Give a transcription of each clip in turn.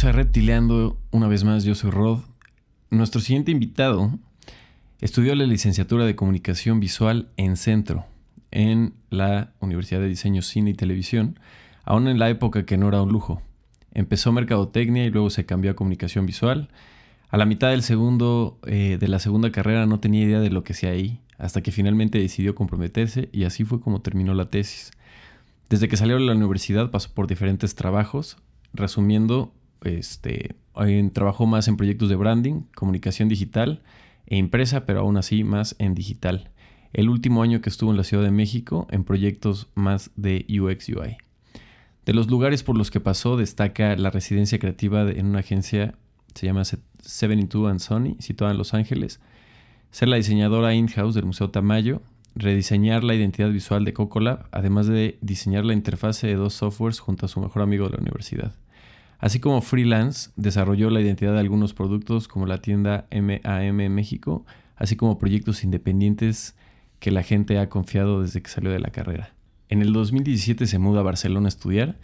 Bienvenidos a Reptileando. Una vez más, yo soy Rod. Nuestro siguiente invitado estudió la licenciatura de Comunicación Visual en Centro, en la Universidad de Diseño, Cine y Televisión, aún en la época que no era un lujo. Empezó Mercadotecnia y luego se cambió a Comunicación Visual. A la mitad del segundo, eh, de la segunda carrera no tenía idea de lo que hacía ahí, hasta que finalmente decidió comprometerse y así fue como terminó la tesis. Desde que salió de la universidad pasó por diferentes trabajos, resumiendo, este, trabajó más en proyectos de branding, comunicación digital e impresa, pero aún así más en digital. El último año que estuvo en la Ciudad de México en proyectos más de UX UI. De los lugares por los que pasó destaca la residencia creativa en una agencia, se llama 72 and Sony, situada en Los Ángeles, ser la diseñadora in-house del Museo Tamayo, rediseñar la identidad visual de Cocolab, además de diseñar la interfase de dos softwares junto a su mejor amigo de la universidad. Así como freelance, desarrolló la identidad de algunos productos como la tienda MAM México, así como proyectos independientes que la gente ha confiado desde que salió de la carrera. En el 2017 se muda a Barcelona a estudiar,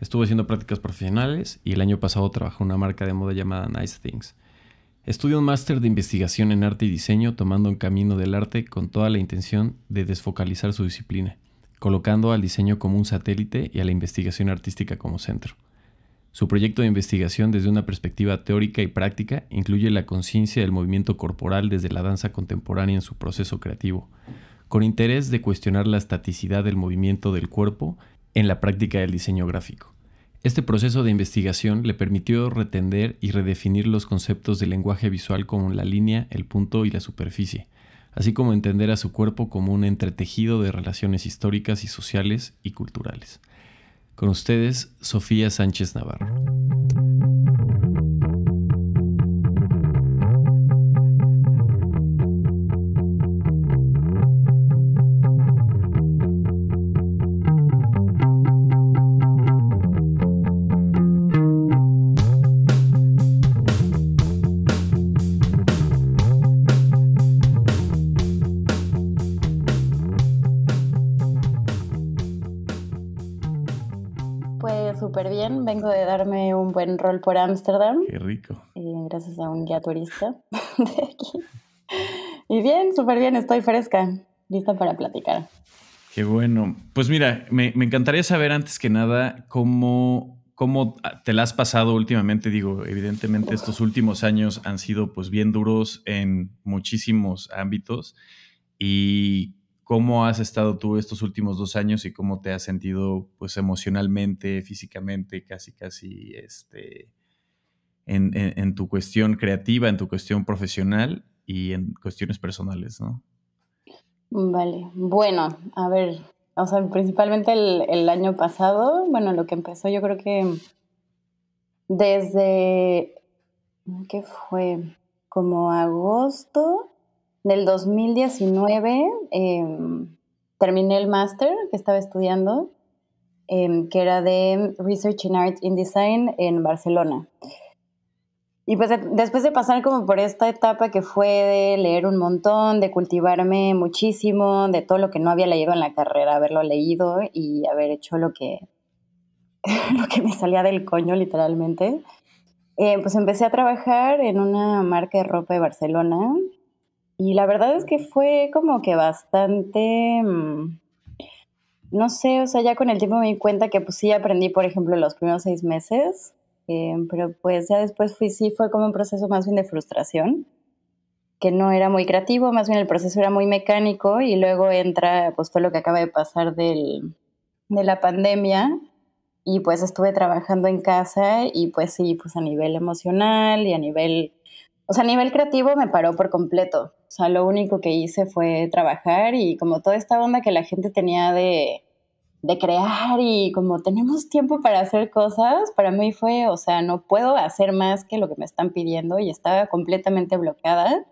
estuvo haciendo prácticas profesionales y el año pasado trabajó en una marca de moda llamada Nice Things. Estudia un máster de investigación en arte y diseño tomando un camino del arte con toda la intención de desfocalizar su disciplina, colocando al diseño como un satélite y a la investigación artística como centro. Su proyecto de investigación desde una perspectiva teórica y práctica incluye la conciencia del movimiento corporal desde la danza contemporánea en su proceso creativo, con interés de cuestionar la estaticidad del movimiento del cuerpo en la práctica del diseño gráfico. Este proceso de investigación le permitió retender y redefinir los conceptos del lenguaje visual como la línea, el punto y la superficie, así como entender a su cuerpo como un entretejido de relaciones históricas y sociales y culturales. Con ustedes, Sofía Sánchez Navarro. De darme un buen rol por Ámsterdam. Qué rico. gracias a un guía turista de aquí. Y bien, súper bien, estoy fresca, lista para platicar. Qué bueno. Pues mira, me, encantaría saber antes que nada cómo, cómo te la has pasado últimamente. Digo, evidentemente estos últimos años han sido pues bien duros en muchísimos ámbitos. Y ¿Cómo has estado tú estos últimos dos años y cómo te has sentido pues emocionalmente, físicamente, casi, casi este, en, tu cuestión creativa, en tu cuestión profesional y en cuestiones personales, ¿no? Vale, bueno, a ver, o sea, principalmente el, el año pasado, bueno, lo que empezó yo creo que desde, ¿qué fue? Como agosto del 2019 em, terminé el máster que estaba estudiando, em, que era de Research in Art in Design en Barcelona. Y pues después de pasar como por esta etapa que fue de leer un montón, de cultivarme muchísimo, de todo lo que no había leído en la carrera, haberlo leído y haber hecho lo que, lo que me salía del coño literalmente, eh, pues empecé a trabajar en una marca de ropa de Barcelona y la verdad es que fue como que bastante, mm, no sé, o sea, ya con el tiempo me di cuenta que pues sí aprendí, por ejemplo, los primeros seis meses, eh, pero pues ya después fui, sí fue como un proceso más bien de frustración, que no era muy creativo, más bien el proceso era muy mecánico y luego entra pues todo lo que acaba de pasar del, de la pandemia y pues estuve trabajando en casa y pues sí, pues a nivel emocional y a nivel, o sea, a nivel creativo me paró por completo. O sea, lo único que hice fue trabajar y como toda esta onda que la gente tenía de, de crear y como tenemos tiempo para hacer cosas, para mí fue, o sea, no puedo hacer más que lo que me están pidiendo y estaba completamente bloqueada.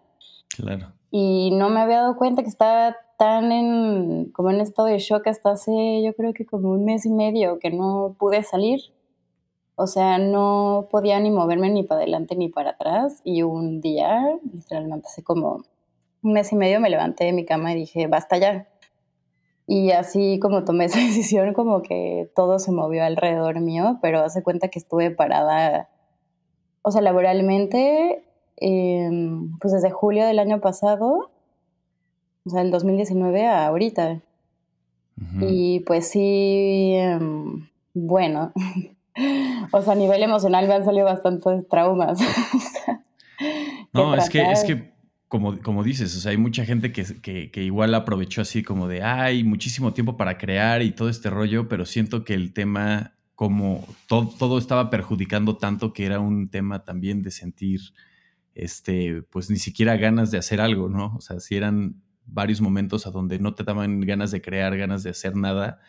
Claro. Y no me había dado cuenta que estaba tan en, como en estado de shock hasta hace, yo creo que como un mes y medio que no pude salir. O sea, no podía ni moverme ni para adelante ni para atrás. Y un día, literalmente hace como un mes y medio me levanté de mi cama y dije, basta ya. Y así como tomé esa decisión, como que todo se movió alrededor mío, pero hace cuenta que estuve parada o sea, laboralmente, em, pues desde julio del año pasado, o sea, el 2019 a ahorita. Y pues sí, em, bueno, o sea, a nivel emocional me han salido bastantes traumas. no, es que, es que como, como dices, o sea, hay mucha gente que, que, igual aprovechó así como de, hay muchísimo tiempo para crear y todo este rollo, pero siento que el tema, como todo, todo estaba perjudicando tanto que era un tema también de sentir, este, pues ni siquiera ganas de hacer algo, ¿no? O sea, si eran varios momentos a donde no te daban ganas de crear, ganas de hacer nada,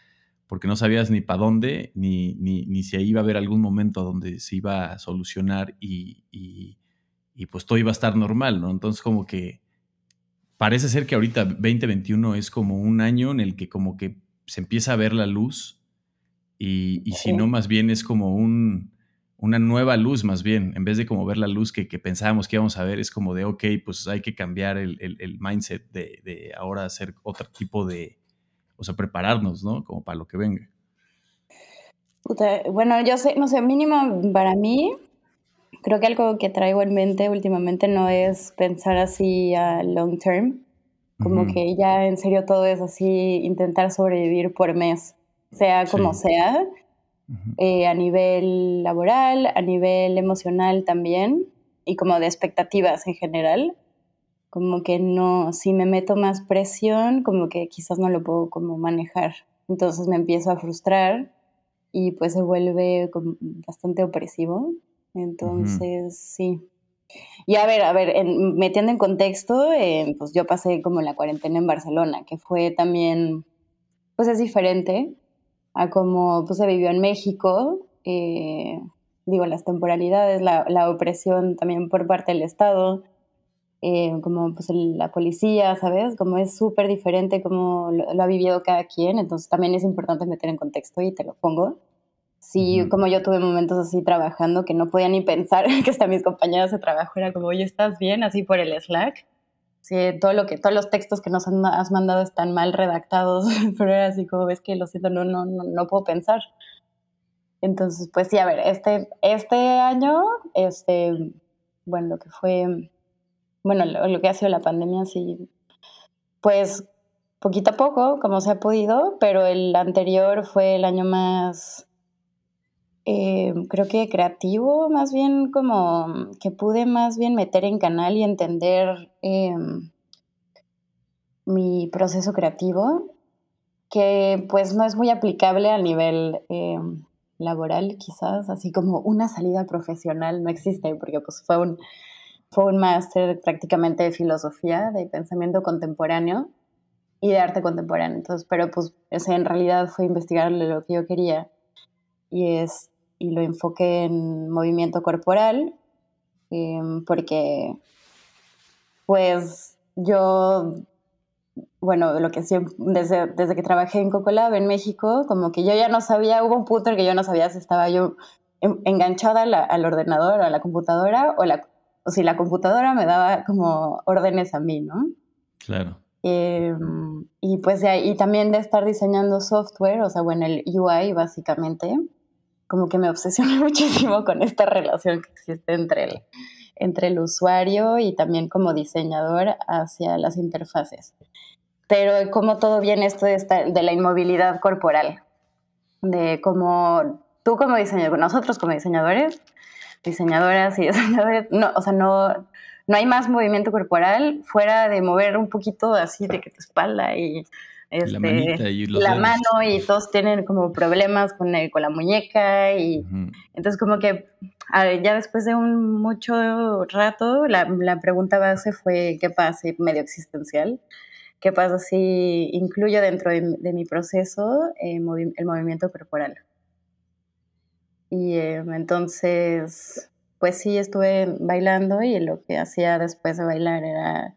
porque no sabías ni para dónde, ni, ni, ni, si iba a haber algún momento donde se iba a solucionar y, y, pues todo iba a estar normal, ¿no? Entonces como que parece ser que ahorita 2021 es como un año en el que como que se empieza a ver la luz y, y si no, más bien es como un, una nueva luz más bien, en vez de como ver la luz que, que, pensábamos que íbamos a ver, es como de, ok, pues hay que cambiar el, el, el mindset de, de, ahora hacer otro tipo de, o sea, prepararnos, ¿no? Como para lo que venga. bueno, yo sé, no sé, mínimo para mí, creo que algo que traigo en mente últimamente no es pensar así a long term, como que ya en serio todo es así, intentar sobrevivir por mes, sea como sea, eh, a nivel laboral, a nivel emocional también, y como de expectativas en general como que no, si me meto más presión, como que quizás no lo puedo como manejar. Entonces me empiezo a frustrar y pues se vuelve bastante opresivo. Entonces, sí. Y a ver, a ver, metiendo en contexto, eh, pues yo pasé como la cuarentena en Barcelona, que fue también, pues es diferente a como pues, se vivió en México. Eh, digo, las temporalidades, la, la opresión también por parte del Estado, eh, como pues la policía, ¿sabes? Como es súper diferente como lo, ha vivido cada quien, entonces también es importante meter en contexto y te lo pongo. Sí, como yo tuve momentos así trabajando que no podía ni pensar que hasta mis compañeras de trabajo era como, oye, ¿estás bien? Así por el Slack. Sí, todo lo que, todos los textos que nos has mandado están mal redactados, pero era así como, ves que lo siento, no, no, no, no puedo pensar. Entonces, pues sí, a ver, este, este año, este, bueno, lo que fue bueno, lo, que ha sido la pandemia, sí, pues poquito a poco, como se ha podido, pero el anterior fue el año más, eh, creo que creativo, más bien como que pude más bien meter en canal y entender em, mi proceso creativo, que pues no es muy aplicable a nivel em, laboral quizás, así como una salida profesional no existe, porque pues fue un fue un máster prácticamente de filosofía, de pensamiento contemporáneo y de arte contemporáneo. Entonces, pero pues en realidad fue investigar lo que yo quería y, es, y lo enfoqué en movimiento corporal em, porque pues yo, bueno, lo que siempre, desde, desde que trabajé en Cocolab en México, como que yo ya no sabía, hubo un punto en que yo no sabía si estaba yo enganchada al ordenador, a la computadora o la o si la computadora me daba como órdenes a mí, ¿no? Claro. Em, y pues y también de estar diseñando software, o sea, bueno, el UI básicamente, como que me obsesioné muchísimo con esta relación que existe entre el, entre el usuario y también como diseñador hacia las interfaces. Pero como todo viene esto de, de la inmovilidad corporal, de cómo tú como diseñador, nosotros como diseñadores, diseñadoras y diseñadores, no, o sea, no, no hay más movimiento corporal fuera de mover un poquito así de que tu espalda y, este, la, mano y todos tienen como problemas con, el, con la muñeca y entonces como que ya después de un mucho rato la, la pregunta base fue qué pasa, medio existencial, qué pasa si incluyo dentro de, mi proceso eh, el movimiento corporal. Y em, entonces, pues sí, estuve bailando y lo que hacía después de bailar era,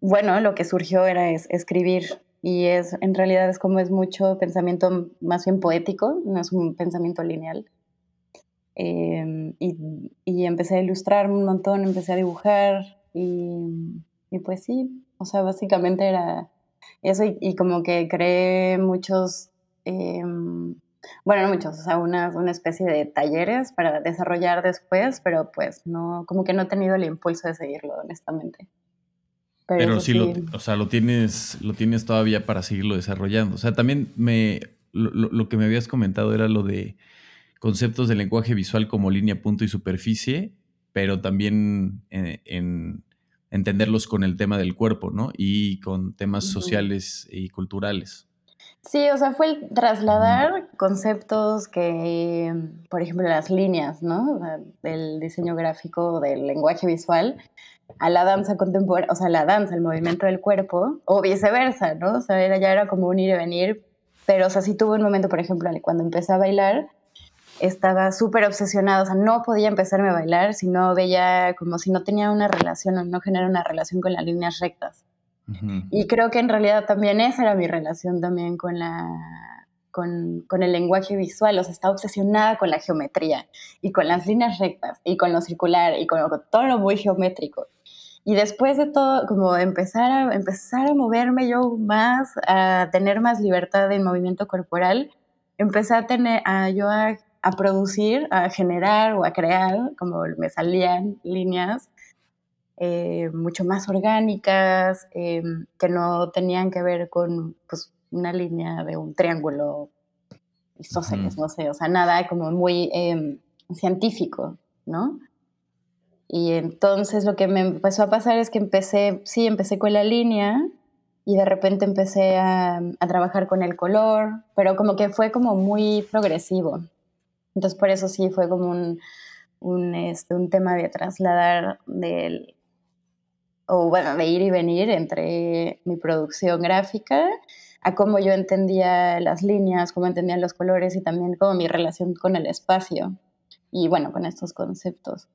bueno, lo que surgió era escribir y es, en realidad es como es mucho pensamiento más bien poético, no es un pensamiento lineal. Em, y, y, empecé a ilustrar un montón, empecé a dibujar y, y pues sí, o sea, básicamente era eso y, como que creé muchos... Eh, Bueno, no muchos, o sea, una, una especie de talleres para desarrollar después, pero pues no, como que no he tenido el impulso de seguirlo, honestamente. Pero, sí, Lo, o sea, lo tienes, lo tienes todavía para seguirlo desarrollando. O sea, también me, lo, que me habías comentado era lo de conceptos de lenguaje visual como línea, punto y superficie, pero también en, entenderlos con el tema del cuerpo, ¿no? Y con temas sociales y culturales. Sí, o sea, fue el trasladar conceptos que, por ejemplo, las líneas, ¿no? Del diseño gráfico, del lenguaje visual, a la danza contemporánea, o sea, la danza, el movimiento del cuerpo, o viceversa, ¿no? O sea, era, ya era como un ir y venir, pero, o sea, sí tuve un momento, por ejemplo, cuando empecé a bailar, estaba súper obsesionada, o sea, no podía empezarme a bailar si no veía, como si no tenía una relación o no genera una relación con las líneas rectas. Y creo que en realidad también esa era mi relación también con la con, con, el lenguaje visual, o sea, estaba obsesionada con la geometría y con las líneas rectas y con lo circular y con, todo lo muy geométrico. Y después de todo, como empezar a, empezar a moverme yo más, a tener más libertad en movimiento corporal, empecé a tener, a yo a, a producir, a generar o a crear, como me salían líneas, eh, mucho más orgánicas, eh, que no tenían que ver con pues, una línea de un triángulo isósceles, no sé, o sea, nada como muy em, científico, ¿no? Y entonces lo que me empezó a pasar es que empecé, sí, empecé con la línea y de repente empecé a, a trabajar con el color, pero como que fue como muy progresivo. Entonces por eso sí fue como un, un, este, un tema de trasladar del, o bueno, de ir y venir entre mi producción gráfica a cómo yo entendía las líneas, cómo entendía los colores y también como mi relación con el espacio y bueno, con estos conceptos.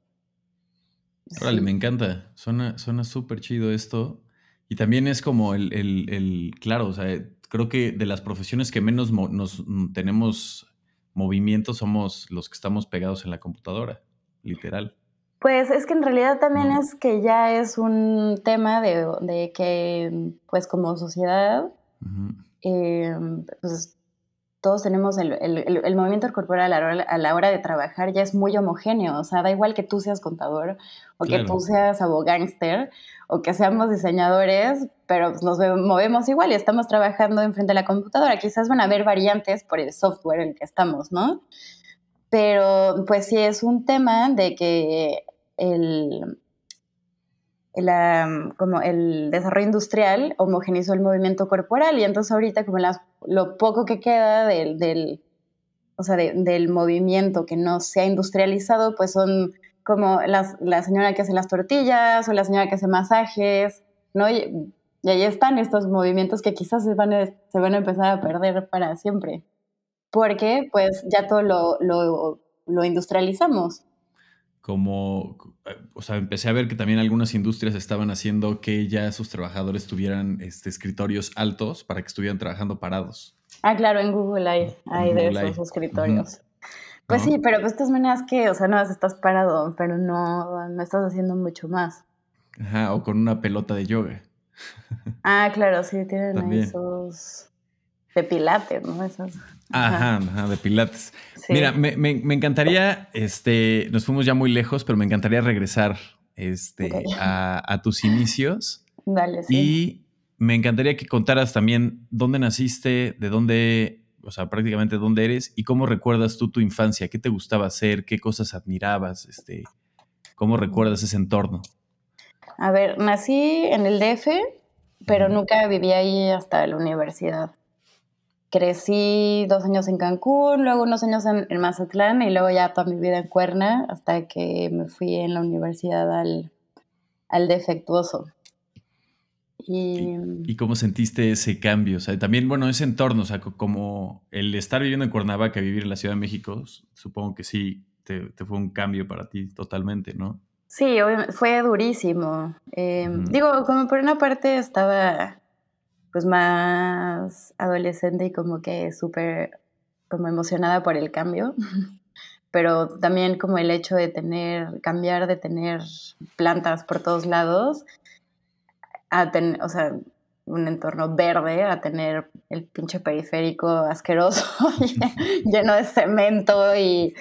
Órale, me encanta, suena súper chido esto y también es como el, el, el, claro, o sea, creo que de las profesiones que menos nos tenemos movimiento somos los que estamos pegados en la computadora, literal. Pues es que en realidad también es que ya es un tema de, que, pues como sociedad, eh, pues todos tenemos el, el, movimiento corporal a la, hora, de trabajar ya es muy homogéneo, o sea, da igual que tú seas contador o que tú seas abogánster o que seamos diseñadores, pero pues, nos movemos igual y estamos trabajando enfrente de la computadora. Quizás van a haber variantes por el software en el que estamos, ¿no? Pero pues sí es un tema de que el, como el desarrollo industrial homogenizó el movimiento corporal y entonces ahorita como lo poco que queda del, del o sea, del movimiento que no se ha industrializado, pues son como la señora que hace las tortillas o la señora que hace masajes, ¿no? Y, ahí están estos movimientos que quizás se van, a, se van a empezar a perder para siempre, porque pues ya todo lo, lo, lo industrializamos como, o sea, empecé a ver que también algunas industrias estaban haciendo que ya sus trabajadores tuvieran este, escritorios altos para que estuvieran trabajando parados. Ah, claro, en Google hay, hay de esos escritorios. Pues sí, pero pues estas maneras que, o sea, no estás parado, pero no, no estás haciendo mucho más. Ajá, o con una pelota de yoga. Ah, claro, sí, tienen esos de pilates, ¿no? Esos. Ajá, ajá, de pilates. Mira, me, encantaría, este, nos fuimos ya muy lejos, pero me encantaría regresar este, a, tus inicios. Dale, sí. Y me encantaría que contaras también dónde naciste, de dónde, o sea, prácticamente dónde eres y cómo recuerdas tú tu infancia, qué te gustaba hacer, qué cosas admirabas, este, cómo recuerdas ese entorno. A ver, nací en el DF, pero nunca viví ahí hasta la universidad crecí dos años en Cancún, luego unos años en, Mazatlán y luego ya toda mi vida en Cuerna hasta que me fui en la universidad al, al defectuoso. Y, ¿Y, cómo sentiste ese cambio? O sea, también, bueno, ese entorno, o sea, como el estar viviendo en Cuernavaca, vivir en la Ciudad de México, supongo que sí, te, fue un cambio para ti totalmente, ¿no? Sí, fue durísimo. Em, digo, como por una parte estaba pues más adolescente y como que súper como emocionada por el cambio, pero también como el hecho de tener, cambiar de tener plantas por todos lados, a o sea, un entorno verde a tener el pinche periférico asqueroso lleno de cemento y,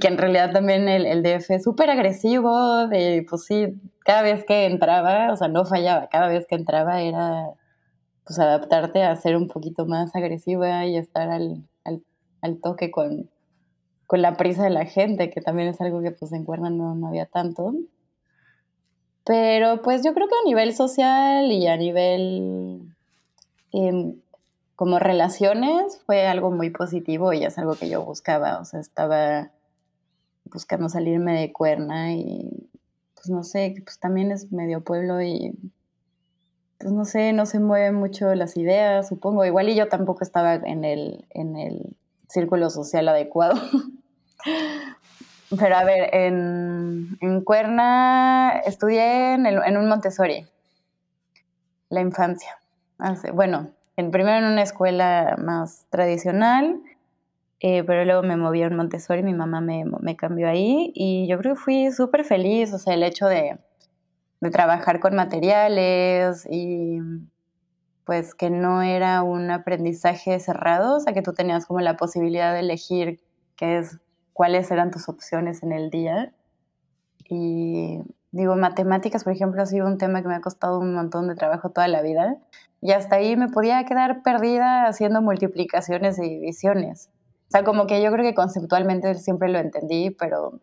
que en realidad también el, el DF es súper agresivo, de pues sí, cada vez que entraba, o sea, no fallaba, cada vez que entraba era pues adaptarte a ser un poquito más agresiva y estar al, al, toque con, con, la prisa de la gente, que también es algo que pues en Cuerna no, no había tanto. Pero pues yo creo que a nivel social y a nivel em, como relaciones fue algo muy positivo y es algo que yo buscaba, o sea, estaba buscando salirme de Cuerna y pues no sé, pues también es medio pueblo y pues no sé, no se mueven mucho las ideas, supongo. Igual y yo tampoco estaba en el, en el círculo social adecuado. Pero a ver, en, en Cuerna estudié en, en, un Montessori, la infancia. bueno, en, primero en una escuela más tradicional, eh, pero luego me moví a un Montessori, mi mamá me, me cambió ahí y yo creo que fui súper feliz, o sea, el hecho de, de trabajar con materiales y pues que no era un aprendizaje cerrado, o sea que tú tenías como la posibilidad de elegir qué es, cuáles eran tus opciones en el día. Y digo, matemáticas, por ejemplo, ha sido un tema que me ha costado un montón de trabajo toda la vida. Y hasta ahí me podía quedar perdida haciendo multiplicaciones y divisiones. O sea, como que yo creo que conceptualmente siempre lo entendí, pero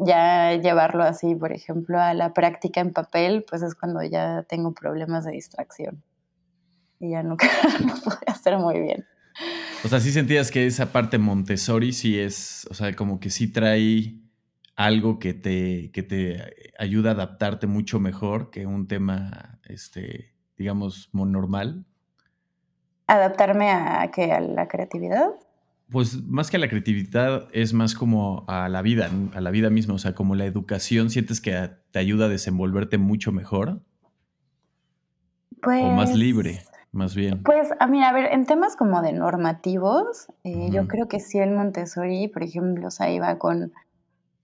ya llevarlo así, por ejemplo, a la práctica en papel, pues es cuando ya tengo problemas de distracción. Y ya nunca lo pude hacer muy bien. O sea, sí sentías que esa parte Montessori sí es, o sea, como que sí trae algo que te, que te ayuda a adaptarte mucho mejor que un tema, este, digamos, normal. ¿Adaptarme a, qué? ¿A la creatividad? Pues más que a la creatividad es más como a la vida, a la vida misma, o sea, como la educación, ¿sientes que te ayuda a desenvolverte mucho mejor? Pues, o más libre, más bien. Pues, a mí, a ver, en temas como de normativos, eh, yo creo que sí el Montessori, por ejemplo, o sea, iba con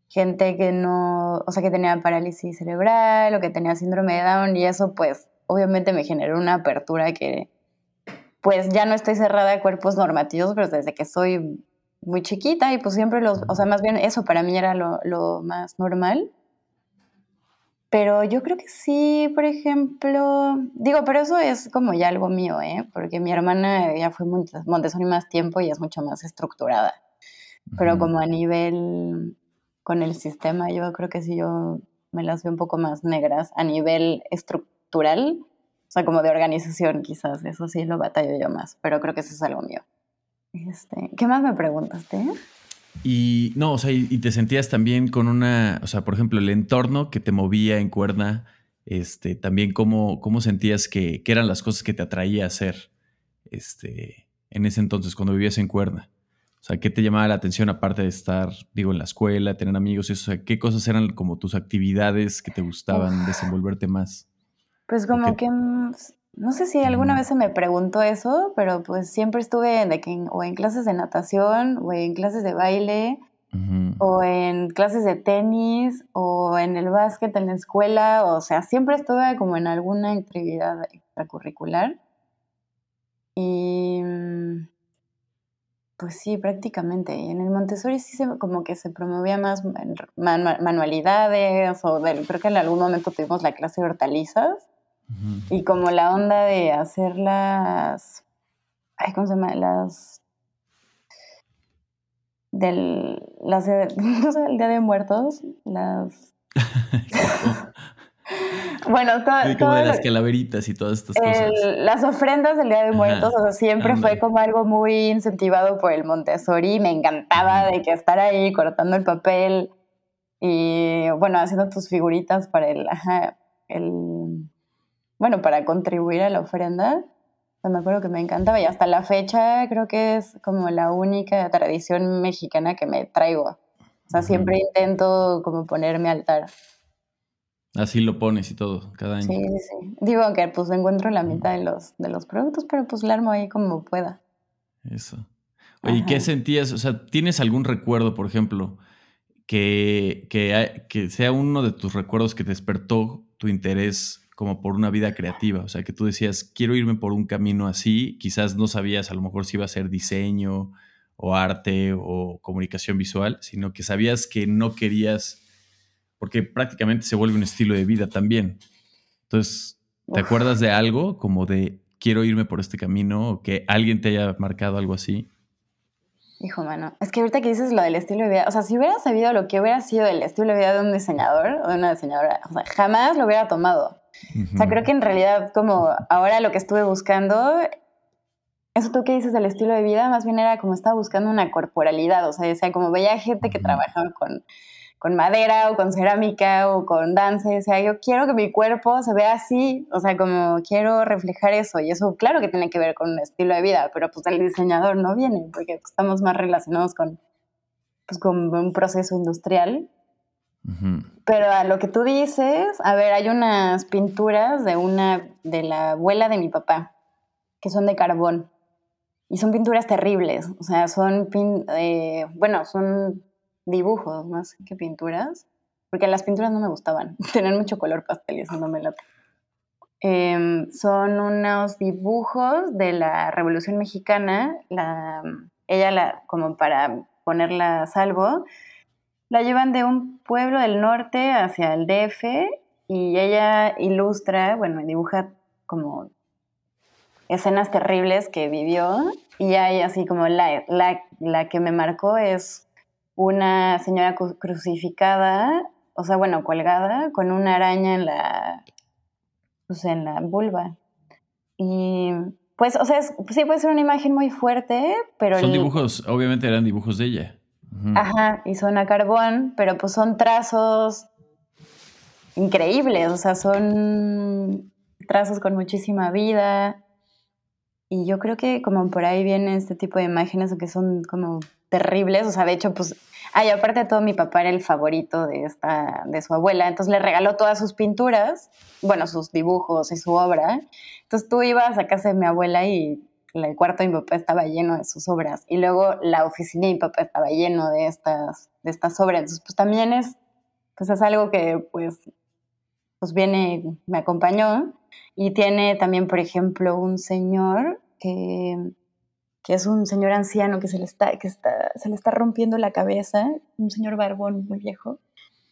gente que no, o sea, que tenía parálisis cerebral o que tenía síndrome de Down y eso pues obviamente me generó una apertura que pues ya no estoy cerrada a cuerpos normativos, pero desde que soy muy chiquita y pues siempre los, o sea, más bien eso para mí era lo, más normal. Pero yo creo que sí, por ejemplo, digo, pero eso es como ya algo mío, ¿eh? Porque mi hermana ya fue Montessori más tiempo y es mucho más estructurada. Pero como a nivel con el sistema, yo creo que sí yo me las veo un poco más negras a nivel estructural o sea, como de organización quizás, eso sí lo batallo yo más, pero creo que eso es algo mío. Este, ¿Qué más me preguntaste? Y no, o sea, y, te sentías también con una, o sea, por ejemplo, el entorno que te movía en cuerda, este, también cómo, cómo sentías que, eran las cosas que te atraía a hacer este, en ese entonces, cuando vivías en cuerda. O sea, ¿qué te llamaba la atención aparte de estar, digo, en la escuela, tener amigos? Eso, o sea, ¿qué cosas eran como tus actividades que te gustaban desenvolverte más? Pues como que, no sé si alguna vez se me preguntó eso, pero pues siempre estuve de que, o en clases de natación, o en clases de baile, o en clases de tenis, o en el básquet en la escuela, o sea, siempre estuve como en alguna actividad extracurricular. Y mm, pues sí, prácticamente. Y en el Montessori sí se, como que se promovía más manualidades, o creo que en algún momento tuvimos la clase de hortalizas. Y como la onda de hacer las. Ay, ¿Cómo se llama? Las. Del. Las. No sé, el Día de Muertos. Las. bueno, todo. como de las calaveritas y todas estas cosas. Las ofrendas del Día de Muertos, o sea, siempre fue como algo muy incentivado por el Montessori. Me encantaba de que estar ahí cortando el papel y, bueno, haciendo tus figuritas para el. Ajá, el bueno, para contribuir a la ofrenda. me acuerdo que me encantaba y hasta la fecha creo que es como la única tradición mexicana que me traigo. O sea, siempre intento como ponerme altar. Así lo pones y todo, cada año. Sí, sí, sí. Digo que pues encuentro la mitad de los, de los productos, pero pues la armo ahí como pueda. Eso. Oye, ¿qué sentías? O sea, ¿tienes algún recuerdo, por ejemplo, que, que, que sea uno de tus recuerdos que despertó tu interés como por una vida creativa, o sea, que tú decías, quiero irme por un camino así, quizás no sabías a lo mejor si iba a ser diseño o arte o comunicación visual, sino que sabías que no querías, porque prácticamente se vuelve un estilo de vida también. Entonces, ¿te acuerdas de algo como de quiero irme por este camino o que alguien te haya marcado algo así? Hijo, mano, es que ahorita que dices lo del estilo de vida, o sea, si hubiera sabido lo que hubiera sido el estilo de vida de un diseñador o de una diseñadora, o sea, jamás lo hubiera tomado. O sea, creo que en realidad como ahora lo que estuve buscando, eso tú que dices del estilo de vida, más bien era como estaba buscando una corporalidad, o sea, o sea como veía gente que trabajaba con con madera o con cerámica o con danza. O sea, yo quiero que mi cuerpo se vea así, o sea, como quiero reflejar eso. Y eso, claro que tiene que ver con un estilo de vida, pero pues el diseñador no viene porque estamos más relacionados con, pues, con un proceso industrial. Pero a lo que tú dices, a ver, hay unas pinturas de una, de la abuela de mi papá, que son de carbón. Y son pinturas terribles, o sea, son, eh, bueno, son dibujos más que pinturas, porque las pinturas no me gustaban, tener mucho color pastel y eso no me lo eh, son unos dibujos de la Revolución Mexicana, la, ella la, como para ponerla a salvo, la llevan de un pueblo del norte hacia el DF y ella ilustra, bueno, dibuja como escenas terribles que vivió y hay así como la, la, la que me marcó es una señora crucificada, o sea, bueno, colgada, con una araña en la, pues en la vulva. Y pues, o sea, sí puede ser una imagen muy fuerte, pero... Son dibujos, obviamente eran dibujos de ella. Ajá, y son a carbón, pero pues son trazos increíbles, o sea, son trazos con muchísima vida. Y yo creo que como por ahí viene este tipo de imágenes que son como terribles, o sea, de hecho, pues, ay, aparte de todo, mi papá era el favorito de, esta, de su abuela, entonces le regaló todas sus pinturas, bueno, sus dibujos y su obra, entonces tú ibas a casa de mi abuela y el cuarto de mi papá estaba lleno de sus obras, y luego la oficina de mi papá estaba lleno de estas, de estas obras, entonces pues también es, pues es algo que pues, pues viene, me acompañó, y tiene también, por ejemplo, un señor que que es un señor anciano que se le está, que está, se le está rompiendo la cabeza, un señor barbón muy viejo.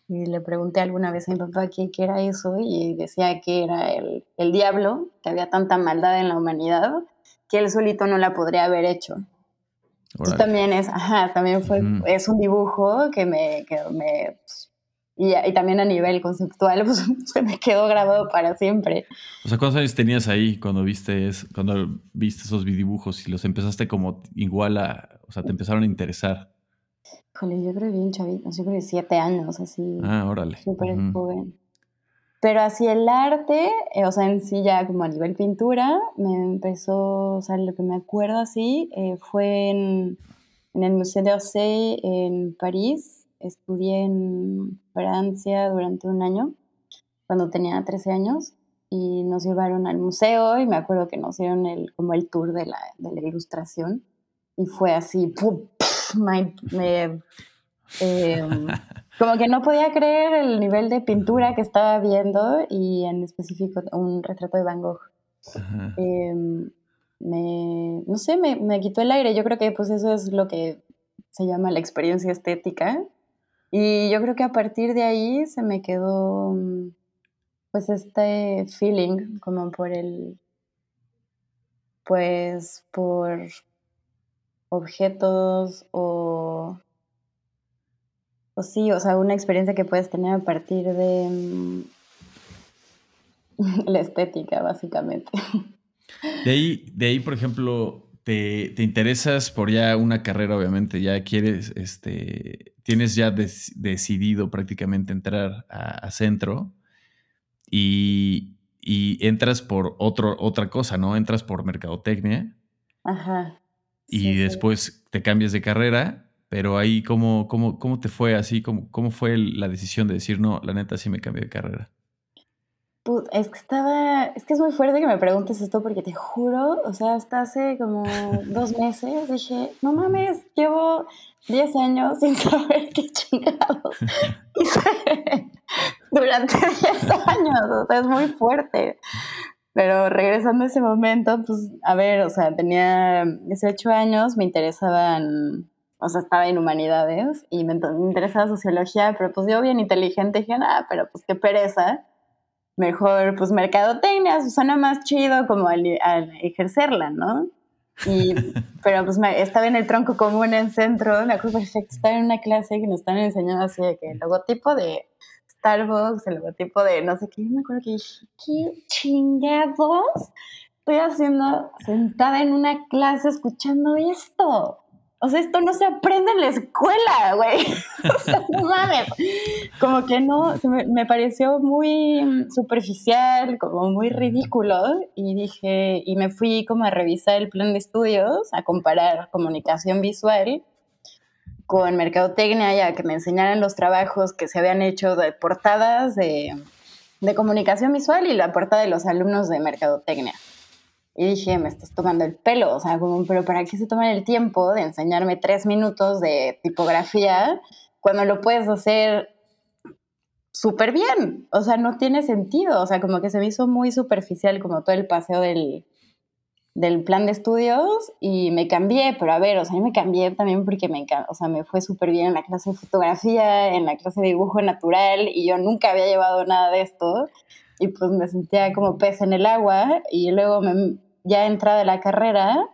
Y le pregunté alguna vez a mi papá qué, era eso y decía que era el, el, diablo, que había tanta maldad en la humanidad que él solito no la podría haber hecho. también es, ajá, también fue, es un dibujo que me, que me pues, y, también a nivel conceptual, pues se me quedó grabado para siempre. O sea, ¿cuántos años tenías ahí cuando viste, cuando viste esos dibujos y los empezaste como igual a, o sea, te empezaron a interesar? Híjole, yo creo que bien chavito, yo creo que siete años, así. Ah, órale. Súper joven. Pero así el arte, eh, o sea, en sí ya como a nivel pintura, me empezó, o sea, lo que me acuerdo así, eh, fue en, en el Museo de Orsay en París, estudié en Francia durante un año, cuando tenía 13 años, y nos llevaron al museo y me acuerdo que nos dieron el, como el tour de la, de la ilustración y fue así, em, como que no podía creer el nivel de pintura que estaba viendo y en específico un retrato de Van Gogh. Em, me, no sé, me, me, quitó el aire. Yo creo que pues eso es lo que se llama la experiencia estética y yo creo que a partir de ahí se me quedó mm, pues este feeling como por el, pues por objetos o, o sí, o sea, una experiencia que puedes tener a partir de mm, la estética, básicamente. De ahí, de ahí, por ejemplo, te, interesas por ya una carrera, obviamente, ya quieres, este, tienes ya decidido prácticamente entrar a, centro y, entras por otro, otra cosa, ¿no? Entras por mercadotecnia. Ajá. y después te cambias de carrera, pero ahí, ¿cómo, cómo, cómo te fue así? ¿Cómo, ¿Cómo fue la decisión de decir, no, la neta sí me cambié de carrera? es que estaba, es que es muy fuerte que me preguntes esto porque te juro, o sea, hasta hace como dos meses dije, no mames, llevo 10 años sin saber qué chingados hice durante 10 años, o sea, es muy fuerte. Pero regresando a ese momento, pues, a ver, o sea, tenía 18 años, me interesaban, o sea, estaba en humanidades y me, me interesaba sociología, pero pues yo bien inteligente dije, ah, pero pues qué pereza mejor pues mercadotecnia, suena más chido como al, ejercerla, ¿no? Y, pero pues estaba en el tronco común en centro, me acuerdo perfecto, estaba en una clase que nos están enseñando así de que el logotipo de Starbucks, el logotipo de no sé qué, me acuerdo que dije, ¿qué chingados estoy haciendo sentada en una clase escuchando esto? O sea, esto no se aprende en la escuela, güey. o sea, no mames. Como que no, me, pareció muy superficial, como muy ridículo. Y dije, y me fui como a revisar el plan de estudios, a comparar comunicación visual con mercadotecnia, ya que me enseñaran los trabajos que se habían hecho de portadas de, de comunicación visual y la portada de los alumnos de mercadotecnia. Y dije, me estás tomando el pelo, o sea, como, pero ¿para qué se toman el tiempo de enseñarme tres minutos de tipografía cuando lo puedes hacer súper bien? O sea, no tiene sentido, o sea, como que se me hizo muy superficial como todo el paseo del, del plan de estudios y me cambié, pero a ver, o sea, me cambié también porque me, o sea, me fue súper bien en la clase de fotografía, en la clase de dibujo natural y yo nunca había llevado nada de esto y pues me sentía como pez en el agua y luego ya entrada la carrera,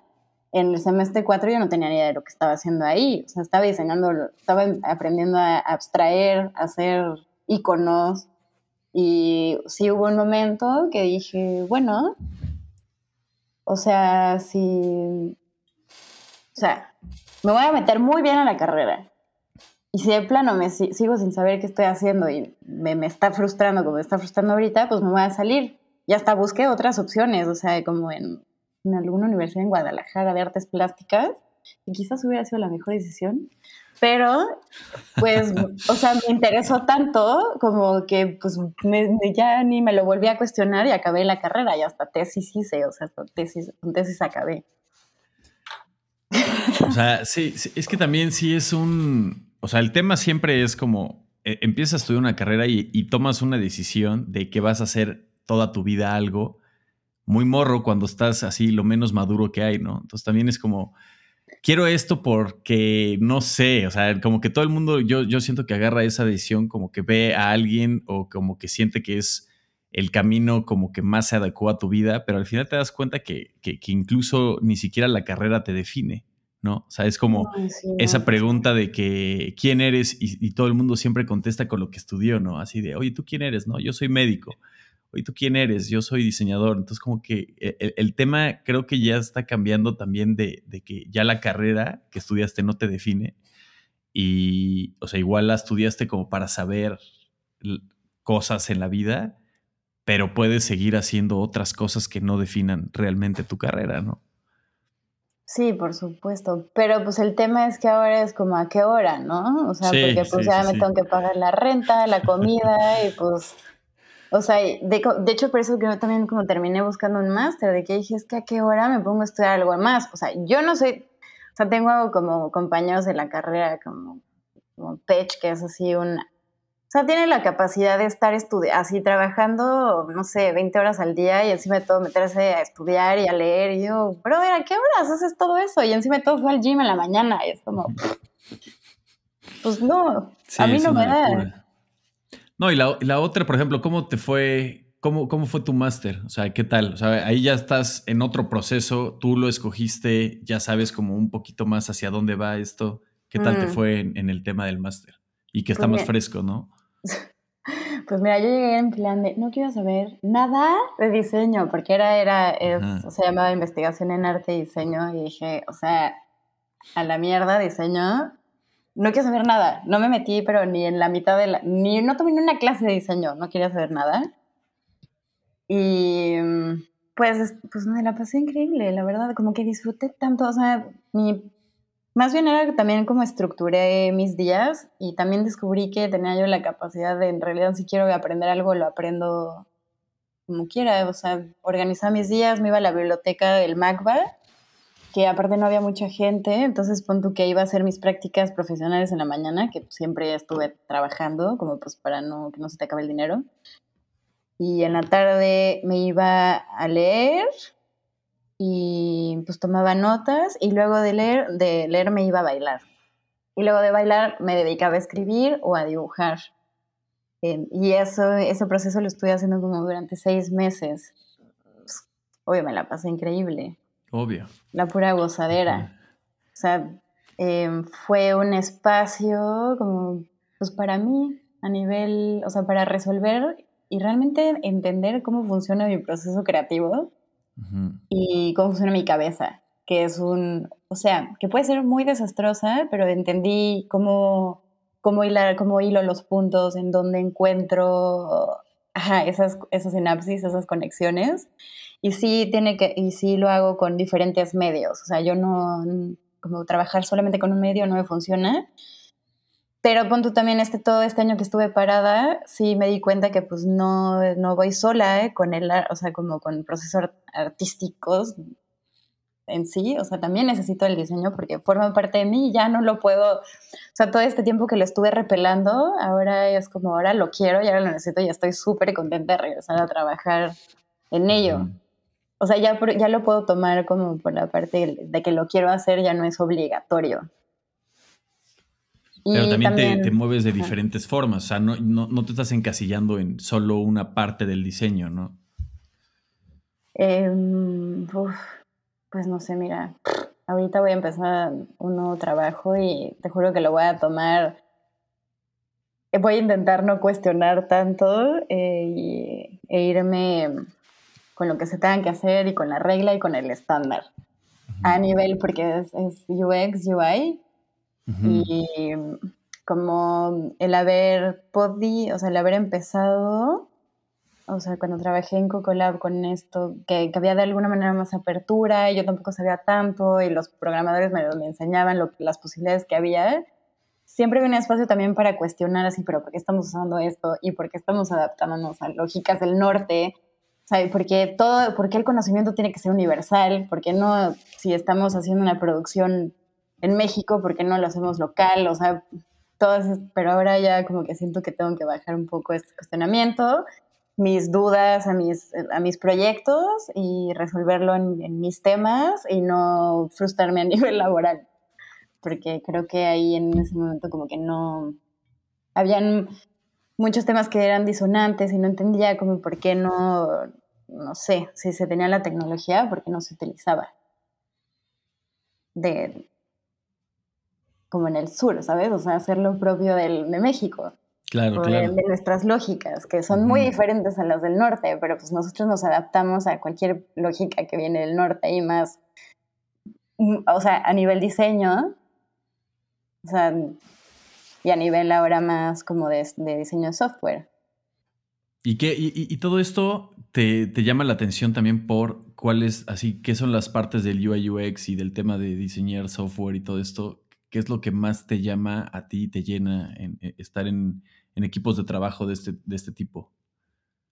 en el semestre 4 yo no tenía ni idea de lo que estaba haciendo ahí. O sea, estaba diseñando, estaba aprendiendo a abstraer, a hacer iconos. Y sí hubo un momento que dije, bueno, o sea, si, o sea, me voy a meter muy bien a la carrera. Y si de plano me sigo sin saber qué estoy haciendo y me, me está frustrando como me está frustrando ahorita, pues me voy a salir y hasta busqué otras opciones, o sea, como en, en alguna universidad en Guadalajara de artes plásticas, y quizás hubiera sido la mejor decisión, pero pues, o sea, me interesó tanto como que pues ya ni me lo volví a cuestionar y acabé la carrera y hasta tesis hice, o sea, tesis, con tesis acabé. O sea, sí, es que también sí es un, o sea, el tema siempre es como, eh, empiezas a estudiar una carrera y, tomas una decisión de qué vas a hacer toda tu vida algo, muy morro cuando estás así lo menos maduro que hay, ¿no? Entonces también es como, quiero esto porque no sé, o sea, como que todo el mundo, yo, yo siento que agarra esa decisión como que ve a alguien o como que siente que es el camino como que más se adecua a tu vida, pero al final te das cuenta que, que, incluso ni siquiera la carrera te define, ¿no? O sea, es como esa pregunta de que quién eres y, y, todo el mundo siempre contesta con lo que estudió, ¿no? Así de, oye, ¿tú quién eres? No, yo soy médico oye, ¿tú quién eres? Yo soy diseñador. Entonces, como que e, el, tema creo que ya está cambiando también de, que ya la carrera que estudiaste no te define. Y, o sea, igual la estudiaste como para saber cosas en la vida, pero puedes seguir haciendo otras cosas que no definan realmente tu carrera, ¿no? Sí, por supuesto. Pero pues el tema es que ahora es como a qué hora, ¿no? O sea, porque pues ya me tengo que pagar la renta, la comida y pues o sea, de, de, hecho, por eso que yo también como terminé buscando un máster, de que dije, es que a qué hora me pongo a estudiar algo más. O sea, yo no soy, o sea, tengo como compañeros de la carrera, como, como Pech, que es así una, o sea, tiene la capacidad de estar así trabajando, no sé, 20 horas al día y encima de todo meterse a estudiar y a leer. Y yo, pero a ver, ¿a qué horas haces todo eso? Y encima de todo fue al gym en la mañana. Y es como, pues no, a mí no me da. No, y la, otra, por ejemplo, ¿cómo te fue? ¿Cómo, ¿Cómo fue tu máster? O sea, ¿qué tal? O sea, ahí ya estás en otro proceso, tú lo escogiste, ya sabes como un poquito más hacia dónde va esto. ¿Qué tal te mm. fue en, el tema del máster? Y que está pues más fresco, ¿no? Pues mira, yo llegué en plan de, no quiero saber nada de diseño, porque era, era, se llamaba investigación en arte y diseño, y dije, o sea, a la mierda diseño, no quiero saber nada. No me metí, pero ni en la mitad de la... Ni, no tomé ni una clase de diseño, no quería saber nada. Y pues, pues me la pasé increíble, la verdad, como que disfruté tanto, o sea, mi... Más bien era también como estructuré mis días y también descubrí que tenía yo la capacidad de, en realidad, si quiero aprender algo, lo aprendo como quiera, o sea, organizaba mis días, me iba a la biblioteca del MACBA, que aparte no había mucha gente, entonces pon que iba a hacer mis prácticas profesionales en la mañana, que siempre estuve trabajando, como pues para no, que no se te acabe el dinero. Y en la tarde me iba a leer y pues tomaba notas y luego de leer, de leer me iba a bailar. Y luego de bailar me dedicaba a escribir o a dibujar. Eh, y eso, ese proceso lo estuve haciendo como durante seis meses. Pues, obvio, me la pasé increíble. Obvio. La pura gozadera. O sea, em, fue un espacio como, pues para mí, a nivel, o sea, para resolver y realmente entender cómo funciona mi proceso creativo y cómo funciona mi cabeza, que es un, o sea, que puede ser muy desastrosa, pero entendí cómo cómo hilar, cómo hilo los puntos, en dónde encuentro esas, esas sinapsis, esas conexiones. Y sí tiene que, y sí lo hago con diferentes medios. O sea, yo no, como trabajar solamente con un medio no me funciona. Pero punto también este, todo este año que estuve parada, sí me di cuenta que pues no, no voy sola eh, con el, o sea, como con procesos artísticos en sí, o sea, también necesito el diseño porque forma parte de mí y ya no lo puedo, o sea, todo este tiempo que lo estuve repelando, ahora es como, ahora lo quiero y ahora lo necesito y estoy súper contenta de regresar a trabajar en ello. O sea, ya, ya lo puedo tomar como por la parte de que lo quiero hacer, ya no es obligatorio. Pero también, te, mueves de diferentes formas, o sea, no, no, te estás encasillando en solo una parte del diseño, ¿no? Eh, pues no sé, mira, ahorita voy a empezar un nuevo trabajo y te juro que lo voy a tomar. Eh, voy a intentar no cuestionar tanto eh, e irme con lo que se tenga que hacer y con la regla y con el estándar. A nivel, porque es, UX, UI. Y como el haber podido, o sea, el haber empezado o sea, cuando trabajé en Cocolab con esto, que, había de alguna manera más apertura y yo tampoco sabía tanto y los programadores me, me enseñaban las posibilidades que había, siempre había un espacio también para cuestionar así, pero ¿por qué estamos usando esto? ¿Y por qué estamos adaptándonos a lógicas del norte? O sea, ¿por qué, todo, ¿por qué el conocimiento tiene que ser universal? ¿Por qué no, si estamos haciendo una producción en México, por qué no lo hacemos local? O sea, todas, pero ahora ya como que siento que tengo que bajar un poco este cuestionamiento mis dudas a mis, a mis proyectos y resolverlo en, mis temas y no frustrarme a nivel laboral. Porque creo que ahí en ese momento como que no... Habían muchos temas que eran disonantes y no entendía como por qué no, no sé, si se tenía la tecnología, por qué no se utilizaba. De, como en el sur, ¿sabes? O sea, hacer lo propio del, de México. Claro, claro. De nuestras lógicas, que son muy diferentes a las del norte, pero pues nosotros nos adaptamos a cualquier lógica que viene del norte y más, mm, o sea, a nivel diseño, o sea, y a nivel ahora más como de, diseño de software. ¿Y, qué, y, todo esto te, te, llama la atención también por cuáles, así, qué son las partes del UI UX y del tema de diseñar software y todo esto? ¿Qué es lo que más te llama a ti, te llena en, eh, estar en, en equipos de trabajo de este, de este tipo?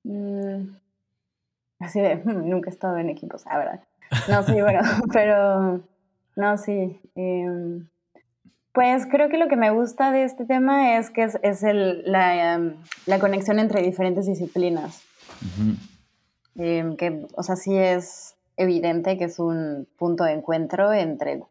Mm, así de, nunca he estado en equipos, la verdad. No, sí, bueno, pero no, sí. Em, pues creo que lo que me gusta de este tema es que es, es el, la, em, la, conexión entre diferentes disciplinas. Em, que, o sea, sí es evidente que es un punto de encuentro entre,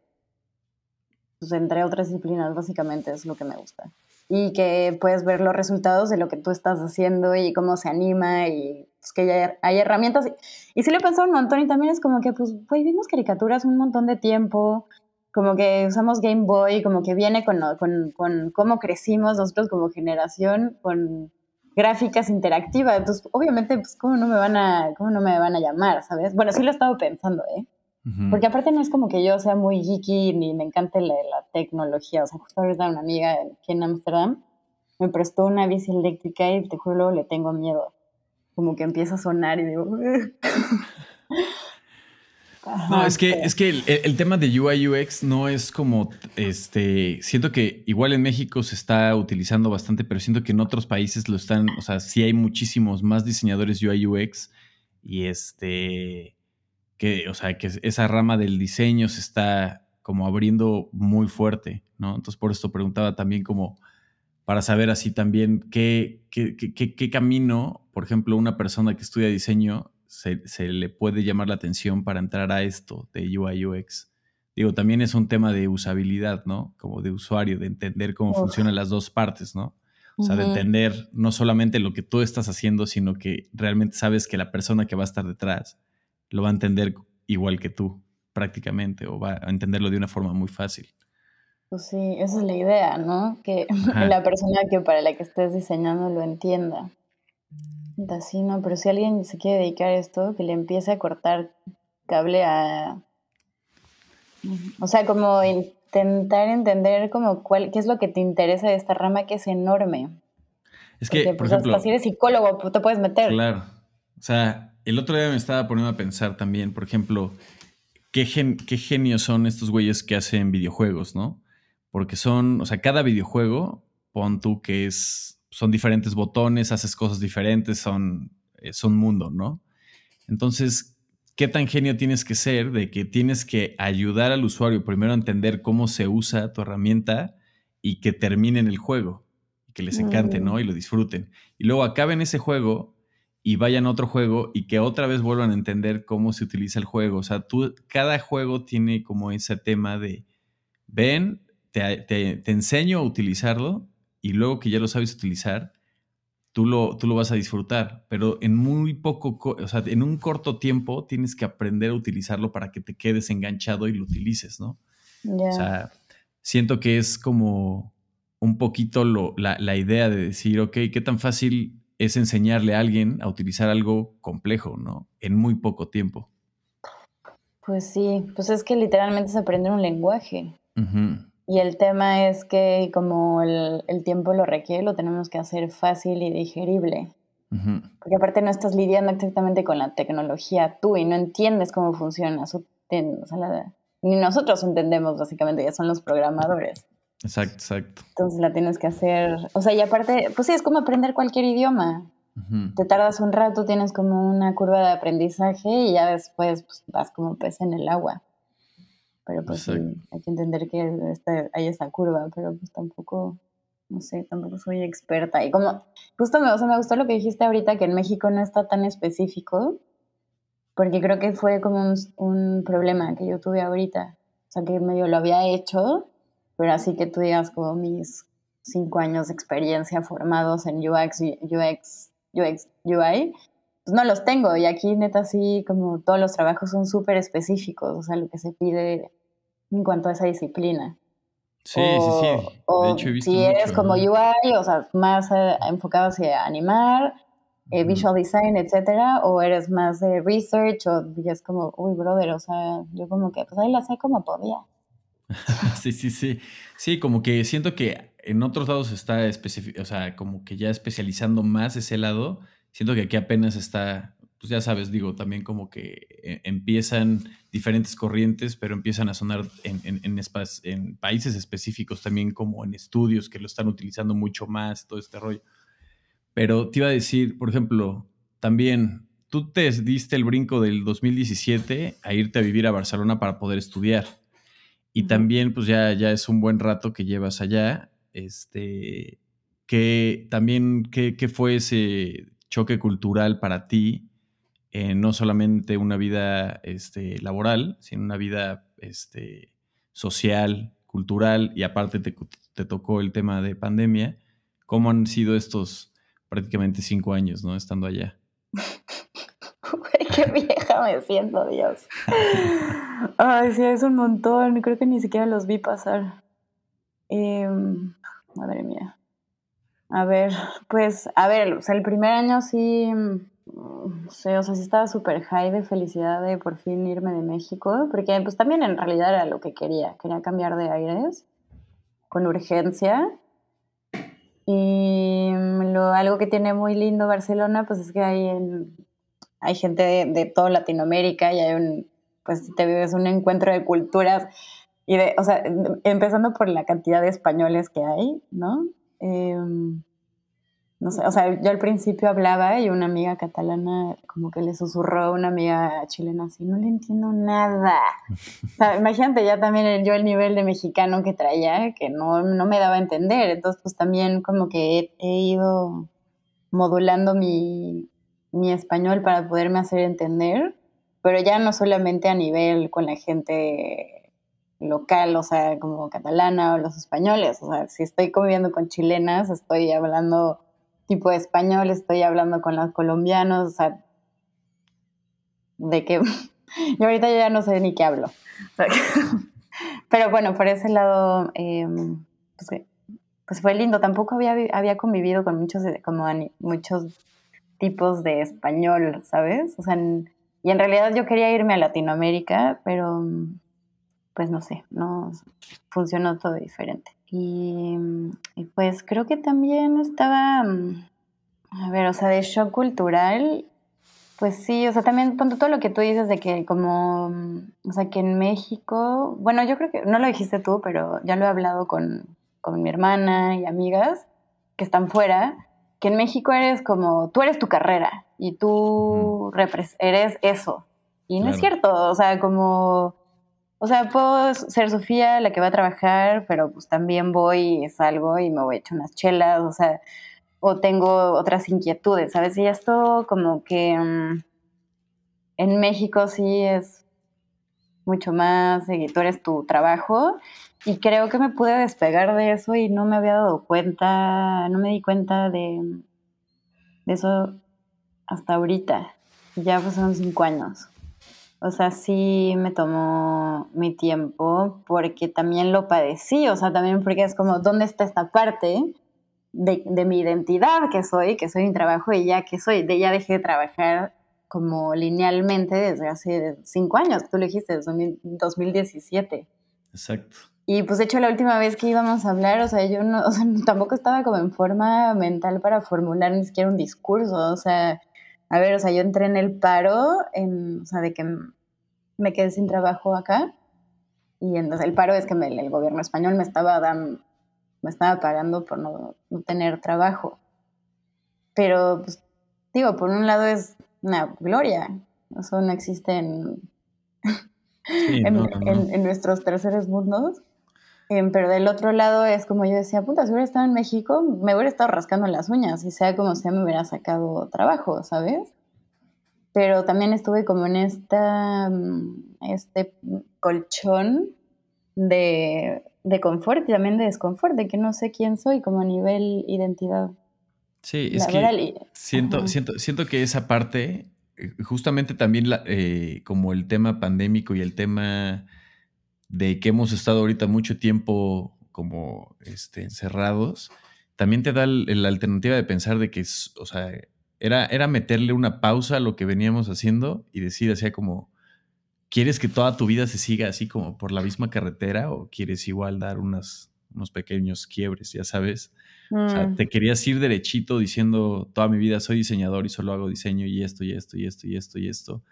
pues, entre otras disciplinas, básicamente es lo que me gusta y que puedes ver los resultados de lo que tú estás haciendo y cómo se anima y pues, que ya hay herramientas. Y, sí lo he pensado un montón y también es como que, pues, vimos caricaturas un montón de tiempo, como que usamos Game Boy, como que viene con, con, con cómo crecimos nosotros como generación, con gráficas interactivas. Entonces, obviamente, pues, ¿cómo no me van a, cómo no me van a llamar, sabes? Bueno, sí lo he estado pensando, ¿eh? Porque aparte no es como que yo sea muy geeky ni me encante la, tecnología. O sea, justo ahorita una amiga aquí en Amsterdam me prestó una bici eléctrica y te juro le tengo miedo. Como que empieza a sonar y digo... no, es que, es que el, tema de UI UX no es como, este, siento que igual en México se está utilizando bastante, pero siento que en otros países lo están, o sea, sí hay muchísimos más diseñadores UI UX y este, que, o sea, que esa rama del diseño se está como abriendo muy fuerte, ¿no? Entonces por esto preguntaba también como para saber así también qué, qué, qué, camino, por ejemplo, una persona que estudia diseño se, se, le puede llamar la atención para entrar a esto de UI UX. Digo, también es un tema de usabilidad, ¿no? Como de usuario, de entender cómo funcionan las dos partes, ¿no? O sea, de entender no solamente lo que tú estás haciendo, sino que realmente sabes que la persona que va a estar detrás lo va a entender igual que tú, prácticamente, o va a entenderlo de una forma muy fácil. Pues sí, esa es la idea, ¿no? Que la persona que para la que estés diseñando lo entienda. Así, no, pero si alguien se quiere dedicar a esto, que le empiece a cortar cable a... O sea, como intentar entender como cuál, qué es lo que te interesa de esta rama que es enorme. Es que, por pues, ejemplo... Si eres psicólogo, pues, te puedes meter. Claro. O sea, el otro día me estaba poniendo a pensar también, por ejemplo, qué, qué genios son estos güeyes que hacen videojuegos, ¿no? porque son, o sea, cada videojuego, pon tú que es, son diferentes botones, haces cosas diferentes, son, eh, son mundo, ¿no? Entonces, ¿qué tan genio tienes que ser de que tienes que ayudar al usuario primero a entender cómo se usa tu herramienta y que terminen el juego, que les encante, ¿no? Y lo disfruten. Y luego acaben ese juego y vayan a otro juego y que otra vez vuelvan a entender cómo se utiliza el juego. O sea, tú, cada juego tiene como ese tema de, ven, te, enseño a utilizarlo y luego que ya lo sabes utilizar, tú lo, tú lo vas a disfrutar, pero en muy poco, o sea, en un corto tiempo tienes que aprender a utilizarlo para que te quedes enganchado y lo utilices, ¿no? O sea, siento que es como un poquito lo, la, la, idea de decir, ok, ¿qué tan fácil es enseñarle a alguien a utilizar algo complejo, ¿no? En muy poco tiempo. Pues sí, pues es que literalmente es aprender un lenguaje. Y el tema es que como el, tiempo lo requiere, lo tenemos que hacer fácil y digerible. Porque aparte no estás lidiando exactamente con la tecnología tú y no entiendes cómo funciona. ni nosotros entendemos básicamente, ya son los programadores. Exacto, exacto. Entonces la tienes que hacer, o sea, y aparte, pues sí, es como aprender cualquier idioma. Te tardas un rato, tienes como una curva de aprendizaje y ya después pues, vas como pez en el agua. Pero pues hay que entender que este, hay esa curva, pero pues tampoco, no sé, tampoco soy experta. Y como, justo me, o me gustó lo que dijiste ahorita, que en México no está tan específico, porque creo que fue como un, un problema que yo tuve ahorita. O sea, que medio lo había hecho, pero así que tú digas como mis cinco años de experiencia formados en UX, UX, UX, UI, pues no los tengo. Y aquí neta sí, como todos los trabajos son súper específicos, o sea, lo que se pide en cuanto a esa disciplina. Sí, sí, sí. De hecho, he visto si eres como UI, o sea, más eh, enfocado hacia animar, eh, visual design, etcétera, o eres más de research, o es como, uy, brother, o sea, yo como que, pues ahí la sé como podía. sí, sí, sí. Sí, como que siento que en otros lados está o sea, como que ya especializando más ese lado. Siento que aquí apenas está pues ya sabes, digo, también como que eh, empiezan diferentes corrientes, pero empiezan a sonar en, en, países específicos también como en estudios que lo están utilizando mucho más, todo este rollo. Pero te iba a decir, por ejemplo, también tú te diste el brinco del 2017 a irte a vivir a Barcelona para poder estudiar. Y también, pues ya, ya es un buen rato que llevas allá. Este, que también, ¿qué, qué fue ese choque cultural para ti? Eh, no solamente una vida este, laboral, sino una vida este, social, cultural, y aparte te, tocó el tema de pandemia. ¿Cómo han sido estos prácticamente cinco años, ¿no? Estando allá. qué vieja me siento, Dios. Ay, sí, es un montón. Creo que ni siquiera los vi pasar. Em, madre mía. A ver, pues, a ver, o sea, el primer año sí no sé, o sea, sí estaba súper high de felicidad de por fin irme de México, porque pues también en realidad era lo que quería, quería cambiar de aires con urgencia. Y lo, algo que tiene muy lindo Barcelona, pues es que hay, hay gente de, toda Latinoamérica y hay un, pues te vives un encuentro de culturas y de, o sea, empezando por la cantidad de españoles que hay, ¿no? Em, no sé, o sea, yo al principio hablaba y una amiga catalana como que le susurró a una amiga chilena así, no le entiendo nada. Imagínate ya también yo el nivel de mexicano que traía, que no, no me daba a entender. Entonces, pues también como que he, ido modulando mi, mi español para poderme hacer entender, pero ya no solamente a nivel con la gente local, o sea, como catalana o los españoles. O sea, si estoy conviviendo con chilenas, estoy hablando tipo de español, estoy hablando con los colombianos, o sea, de que yo ahorita ya no sé ni qué hablo. Pero bueno, por ese lado, em, pues, pues, fue lindo. Tampoco había, había convivido con muchos, como muchos tipos de español, ¿sabes? O sea, y en realidad yo quería irme a Latinoamérica, pero pues no sé, no funcionó todo diferente. Y, pues creo que también estaba, mm, a ver, o sea, de shock cultural, pues sí, o sea, también todo lo que tú dices de que como, mm, o sea, que en México, bueno, yo creo que no lo dijiste tú, pero ya lo he hablado con, con mi hermana y amigas que están fuera, que en México eres como, tú eres tu carrera y tú eres eso. Y no es cierto, o sea, como o sea, puedo ser Sofía la que va a trabajar, pero pues también voy y salgo y me voy a echar unas chelas, o sea, o tengo otras inquietudes, ¿sabes? Y esto como que mm, en México sí es mucho más, y tú eres tu trabajo, y creo que me pude despegar de eso y no me había dado cuenta, no me di cuenta de, de eso hasta ahorita. Ya pasaron cinco años. O sea, sí me tomó mi tiempo porque también lo padecí, o sea, también porque es como, ¿dónde está esta parte de, mi identidad que soy, que soy mi trabajo y ya que soy? De ya dejé de trabajar como linealmente desde hace cinco años, tú lo dijiste, desde 2017. Exacto. Y pues de hecho la última vez que íbamos a hablar, o sea, yo no, o sea, tampoco estaba como en forma mental para formular ni siquiera un discurso, o sea, a ver, o sea, yo entré en el paro, en, o sea, de que me quedé sin trabajo acá. Y entonces el paro es que el gobierno español me estaba dando, me estaba pagando por no, tener trabajo. Pero, pues, digo, por un lado es una gloria. Eso no existe en, en, nuestros terceros mundos. Em, pero del otro lado es como yo decía, puta, si hubiera estado en México, me hubiera estado rascando las uñas y sea como sea, me hubiera sacado trabajo, ¿sabes? Pero también estuve como en esta, mm, este colchón de, de confort y también de desconfort, de que no sé quién soy como a nivel identidad. Sí, es que siento, siento, siento que esa parte, eh, justamente también la, eh, como el tema pandémico y el tema de que hemos estado ahorita mucho tiempo como este, encerrados, también te da la alternativa de pensar de que, o sea, era, era meterle una pausa a lo que veníamos haciendo y decir, hacía como, ¿quieres que toda tu vida se siga así como por la misma carretera o quieres igual dar unas, unos pequeños quiebres, ya sabes? O sea, mm. te querías ir derechito diciendo, toda mi vida soy diseñador y solo hago diseño y esto y esto y esto y esto y esto.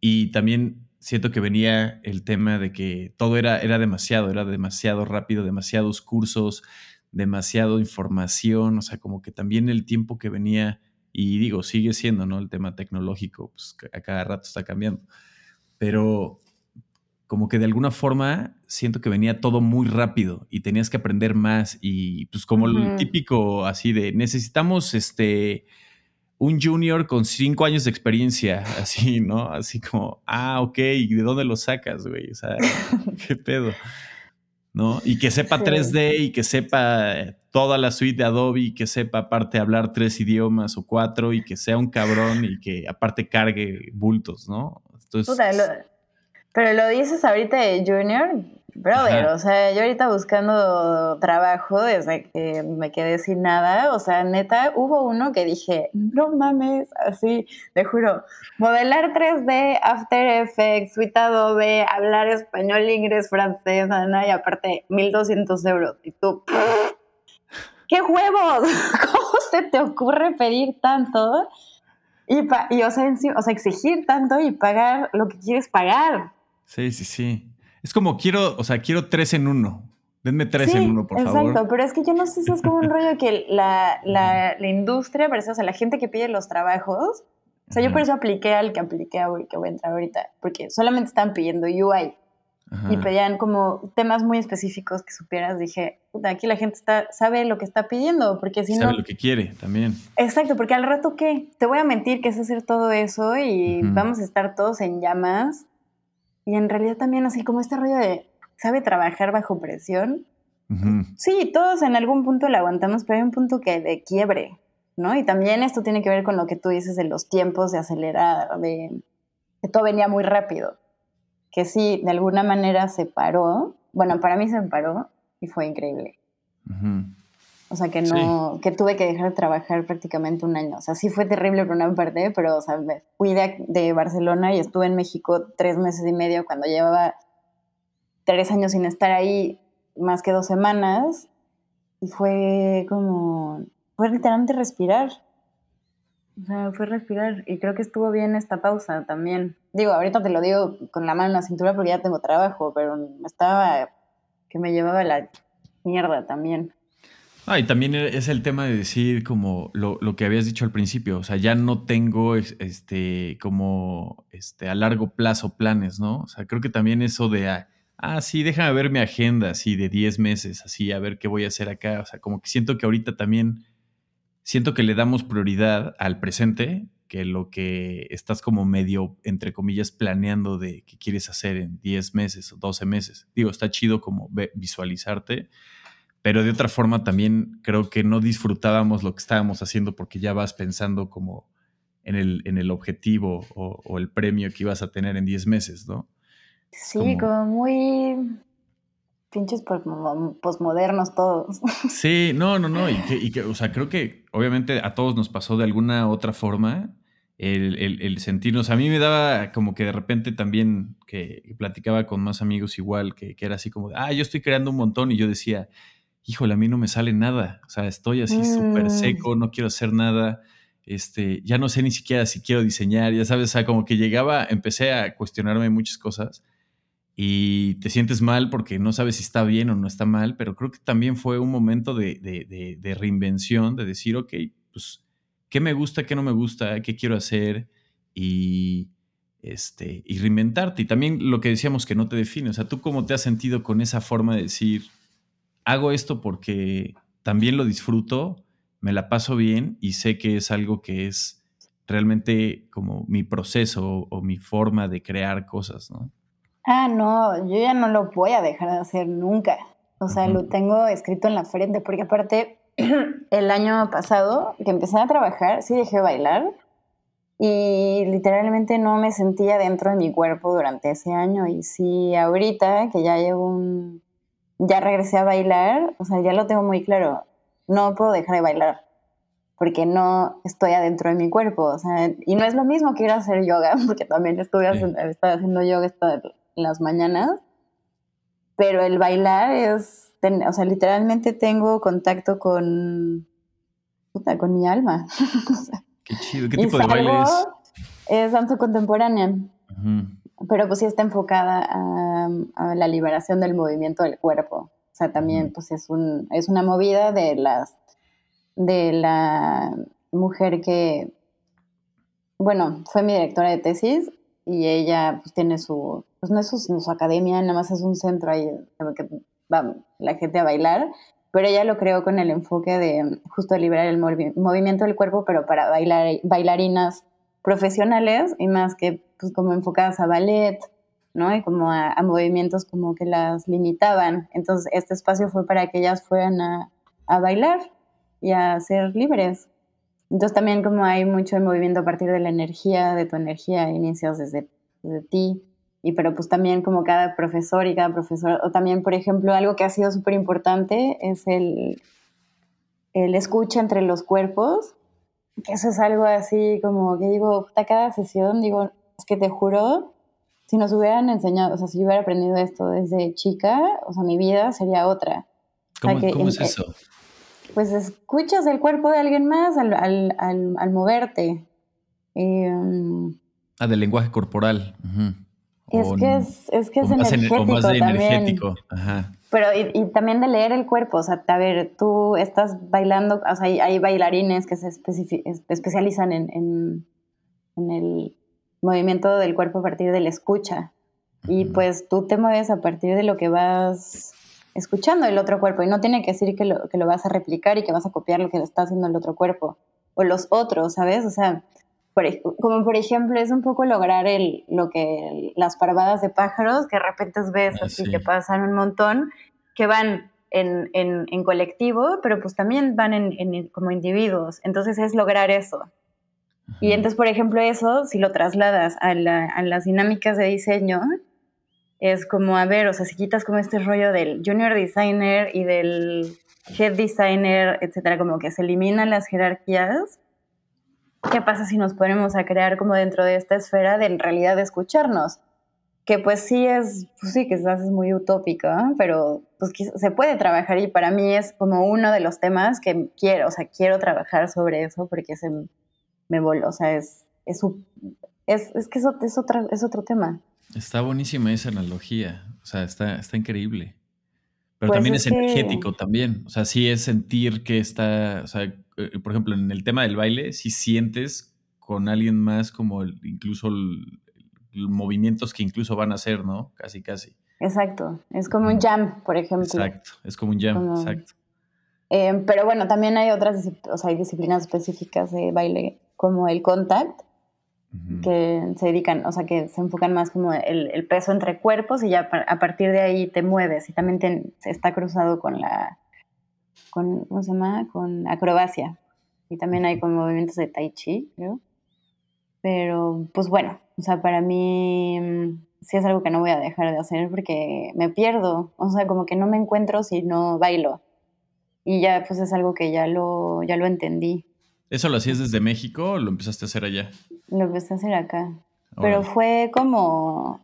Y también siento que venía el tema de que todo era, era demasiado, era demasiado rápido, demasiados cursos, demasiado información, o sea, como que también el tiempo que venía, y digo, sigue siendo, ¿no? El tema tecnológico, pues a cada rato está cambiando, pero como que de alguna forma siento que venía todo muy rápido y tenías que aprender más y pues como lo típico así de necesitamos este un junior con cinco años de experiencia, así, ¿no? Así como, ah, ok, ¿y de dónde lo sacas, güey? O sea, ¿qué pedo? ¿No? Y que sepa 3D y que sepa toda la suite de Adobe y que sepa aparte hablar tres idiomas o cuatro y que sea un cabrón y que aparte cargue bultos, ¿no? Entonces, pero lo dices ahorita de junior, Brother, o sea, yo ahorita buscando trabajo desde que me quedé sin nada, o sea, neta, hubo uno que dije, no mames, así, te juro, modelar 3D, After Effects, Suite Adobe, hablar español, inglés, francés, nada, y aparte 1200 euros. Y tú, ¡qué huevos! ¿Cómo se te ocurre pedir tanto? Y, y o, sea, o sea, exigir tanto y pagar lo que quieres pagar. Sí, sí, sí. Es como quiero, o sea, quiero tres en uno. Denme tres en uno, por favor. Exacto, pero es que yo no sé si es como un rollo que la, la, la industria, o sea, la gente que pide los trabajos, o sea, yo por eso apliqué al que apliqué a que voy a entrar ahorita, porque solamente están pidiendo UI. Y pedían como temas muy específicos que supieras. Dije, puta, aquí la gente está, sabe lo que está pidiendo, porque si no... Sabe lo que quiere también. Exacto, porque al rato, ¿qué? Te voy a mentir que es hacer todo eso y vamos a estar todos en llamas. Y en realidad también así como este rollo de, ¿sabe trabajar bajo presión? Sí, todos en algún punto lo aguantamos, pero hay un punto que de quiebre, ¿no? Y también esto tiene que ver con lo que tú dices de los tiempos de acelerar, de que todo venía muy rápido que sí, de alguna manera se paró. Bueno, para mí se paró y fue increíble. O sea, que no, que tuve que dejar de trabajar prácticamente un año. O sea, sí fue terrible por una parte, pero, o sea, fui de, de, Barcelona y estuve en México tres meses y medio cuando llevaba tres años sin estar ahí, más que dos semanas. Y fue como, fue literalmente respirar. O sea, fue respirar y creo que estuvo bien esta pausa también. Digo, ahorita te lo digo con la mano en la cintura porque ya tengo trabajo, pero estaba que me llevaba la mierda también. Ah, y también es el tema de decir como lo, lo, que habías dicho al principio, o sea, ya no tengo este como este a largo plazo planes, ¿no? O sea, creo que también eso de ah, ah sí, déjame ver mi agenda así de 10 meses, así a ver qué voy a hacer acá, o sea, como que siento que ahorita también siento que le damos prioridad al presente que lo que estás como medio, entre comillas, planeando de qué quieres hacer en 10 meses o 12 meses. Digo, está chido como visualizarte, pero de otra forma también creo que no disfrutábamos lo que estábamos haciendo porque ya vas pensando como en el, en el objetivo o, el premio que ibas a tener en 10 meses, ¿no? Sí, como muy pinches posmodernos todos. Sí, no, no, no. Y que, o sea, creo que obviamente a todos nos pasó de alguna otra forma el, sentirnos. A mí me daba como que de repente también que platicaba con más amigos igual, que, era así como, ah, yo estoy creando un montón y yo decía, híjole, a mí no me sale nada. O sea, estoy así súper mm. seco, no quiero hacer nada. Este, ya no sé ni siquiera si quiero diseñar, ya sabes, o sea, como que llegaba, empecé a cuestionarme muchas cosas y te sientes mal porque no sabes si está bien o no está mal, pero creo que también fue un momento de, reinvención, de decir, ok, pues, ¿qué me gusta, qué no me gusta, qué quiero hacer? Y, este, y reinventarte. Y también lo que decíamos que no te define, o sea, tú cómo te has sentido con esa forma de decir, hago esto porque también lo disfruto, me la paso bien y sé que es algo que es realmente como mi proceso o mi forma de crear cosas, ¿no? Ah, no, yo ya no lo voy a dejar de hacer nunca. O sea, lo tengo escrito en la frente, porque aparte, el año pasado que empecé a trabajar, sí dejé bailar y literalmente no me sentía dentro de mi cuerpo durante ese año. Y sí, ahorita que ya llevo un. Ya regresé a bailar, o sea, ya lo tengo muy claro. No puedo dejar de bailar porque no estoy adentro de mi cuerpo. O sea, y no es lo mismo que ir a hacer yoga, porque también estuve haciendo, haciendo yoga esta, las mañanas, pero el bailar es, o sea, literalmente tengo contacto con, con mi alma. Qué chido, ¿qué tipo de baile es? Es danza contemporánea, pero pues sí está enfocada a, la liberación del movimiento del cuerpo. O sea, también pues es, un, es una movida de las de la mujer que, bueno, fue mi directora de tesis y ella pues tiene su, pues no es su, academia, nada más es un centro ahí que va la gente a bailar, pero ella lo creó con el enfoque de justo liberar el movimiento del cuerpo, pero para bailar, bailarinas profesionales y más que pues como enfocadas a ballet, ¿no? Y como a, movimientos como que las limitaban. Entonces este espacio fue para que ellas fueran a, a bailar y a ser libres. Entonces también como hay mucho movimiento a partir de la energía, de tu energía, inicios desde, desde ti. Y pero pues también como cada profesor y cada profesor, o también por ejemplo algo que ha sido súper importante es el, el escucha entre los cuerpos, que eso es algo así como que digo, a cada sesión digo, es que te juro, si nos hubieran enseñado, o sea, si yo hubiera aprendido esto desde chica, o sea, mi vida sería otra. ¿Cómo, ¿cómo es eso? pues escuchas el cuerpo de alguien más al, al, al, moverte. Em, ah, del lenguaje corporal. Es, que es, es, que es energético. más energético. Ajá. Pero y, también de leer el cuerpo, o sea, a ver, tú estás bailando, o sea, hay, bailarines que se especializan en, en, en, el movimiento del cuerpo a partir de la escucha. Y pues tú te mueves a partir de lo que vas escuchando el otro cuerpo. Y no tiene que decir que lo, que lo vas a replicar y que vas a copiar lo que está haciendo el otro cuerpo. O los otros, ¿sabes? O sea, como por ejemplo es un poco lograr el, lo que las parvadas de pájaros que de repente ves ah, así que pasan un montón, que van en, en, en colectivo, pero pues también van en, como individuos. Entonces es lograr eso. Y entonces, por ejemplo, eso, si lo trasladas a, la, a, las dinámicas de diseño, es como, a ver, o sea, si quitas como este rollo del junior designer y del head designer, etcétera, como que se eliminan las jerarquías, ¿qué pasa si nos ponemos a crear como dentro de esta esfera de en realidad escucharnos? Que pues sí es, pues sí, quizás es muy utópico, pero pues se puede trabajar y para mí es como uno de los temas que quiero, o sea, quiero trabajar sobre eso porque se me voló, o sea, es, es, es, es que eso es, otra, es otro tema. Está buenísima esa analogía, o sea, está, está increíble. Pero pues también es, energético también, o sea, sí es sentir que está, o sea, eh, por ejemplo, en el tema del baile, si sientes con alguien más como incluso los movimientos que incluso van a hacer, ¿no? Casi, casi. Exacto, es como un jam, por ejemplo. Exacto, es como un jam, exacto. Eh, pero bueno, también hay otras, o sea, hay disciplinas específicas de baile como el contact, que se dedican, o sea, que se enfocan más como el, el, peso entre cuerpos y ya a partir de ahí te mueves y también te, está cruzado con la con, ¿cómo se llama? Con acrobacia. Y también hay con movimientos de tai chi, creo. Pero, pues bueno, o sea, para mí mm, sí es algo que no voy a dejar de hacer porque me pierdo. O sea, como que no me encuentro si no bailo. Y ya, pues es algo que ya lo, ya lo entendí. ¿Eso lo hacías desde México o lo empezaste a hacer allá? Lo empecé a hacer acá. Pero fue como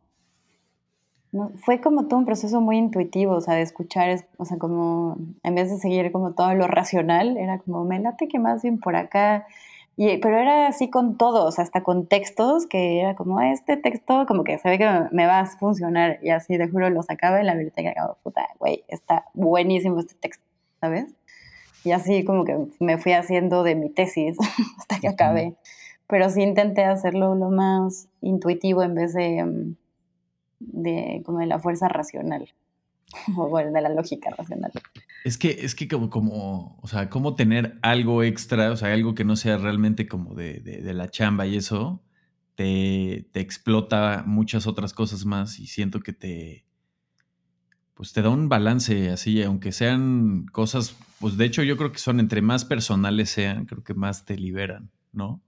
fue como todo un proceso muy intuitivo, o sea, de escuchar, o sea, como en vez de seguir como todo lo racional, era como, me late que más bien por acá. Y, pero era así con todos, hasta con textos, que era como, este texto como que se ve que me va a funcionar. Y así, de juro, lo sacaba en la biblioteca y como, puta, güey, está buenísimo este texto, ¿sabes? Y así como que me fui haciendo de mi tesis hasta que acabé. Pero sí intenté hacerlo lo más intuitivo en vez de mm, de, como de la fuerza racional, o de la lógica racional. Es que, es que como, como, o sea, como tener algo extra, o sea, algo que no sea realmente como de, de, la chamba y eso, te, te, explota muchas otras cosas más y siento que te, pues te da un balance así, aunque sean cosas, pues de hecho yo creo que son entre más personales sean, creo que más te liberan, ¿no?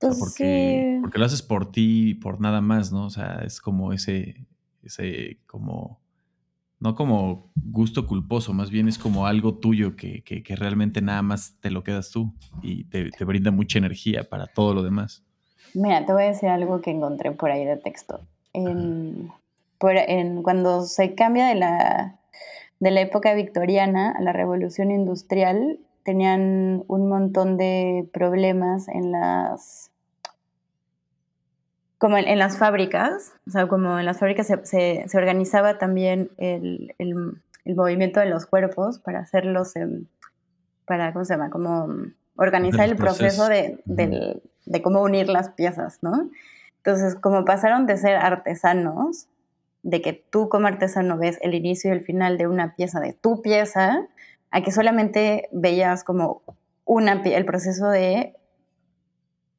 Pues porque, porque lo haces por ti y por nada más, ¿no? O sea, es como ese, ese, como, no como gusto culposo, más bien es como algo tuyo que, que, realmente nada más te lo quedas tú y te, te, brinda mucha energía para todo lo demás. Mira, te voy a decir algo que encontré por ahí de texto. En, por, en, cuando se cambia de la, de la época victoriana a la revolución industrial, tenían un montón de problemas en las como en, las fábricas, o sea, como en las fábricas se, se, organizaba también el, el, el, movimiento de los cuerpos para hacerlos, para, ¿cómo se llama? Como organizar el proceso, de, de, cómo unir las piezas, ¿no? Entonces, como pasaron de ser artesanos, de que tú como artesano ves el inicio y el final de una pieza, de tu pieza, a que solamente veías como una, el proceso de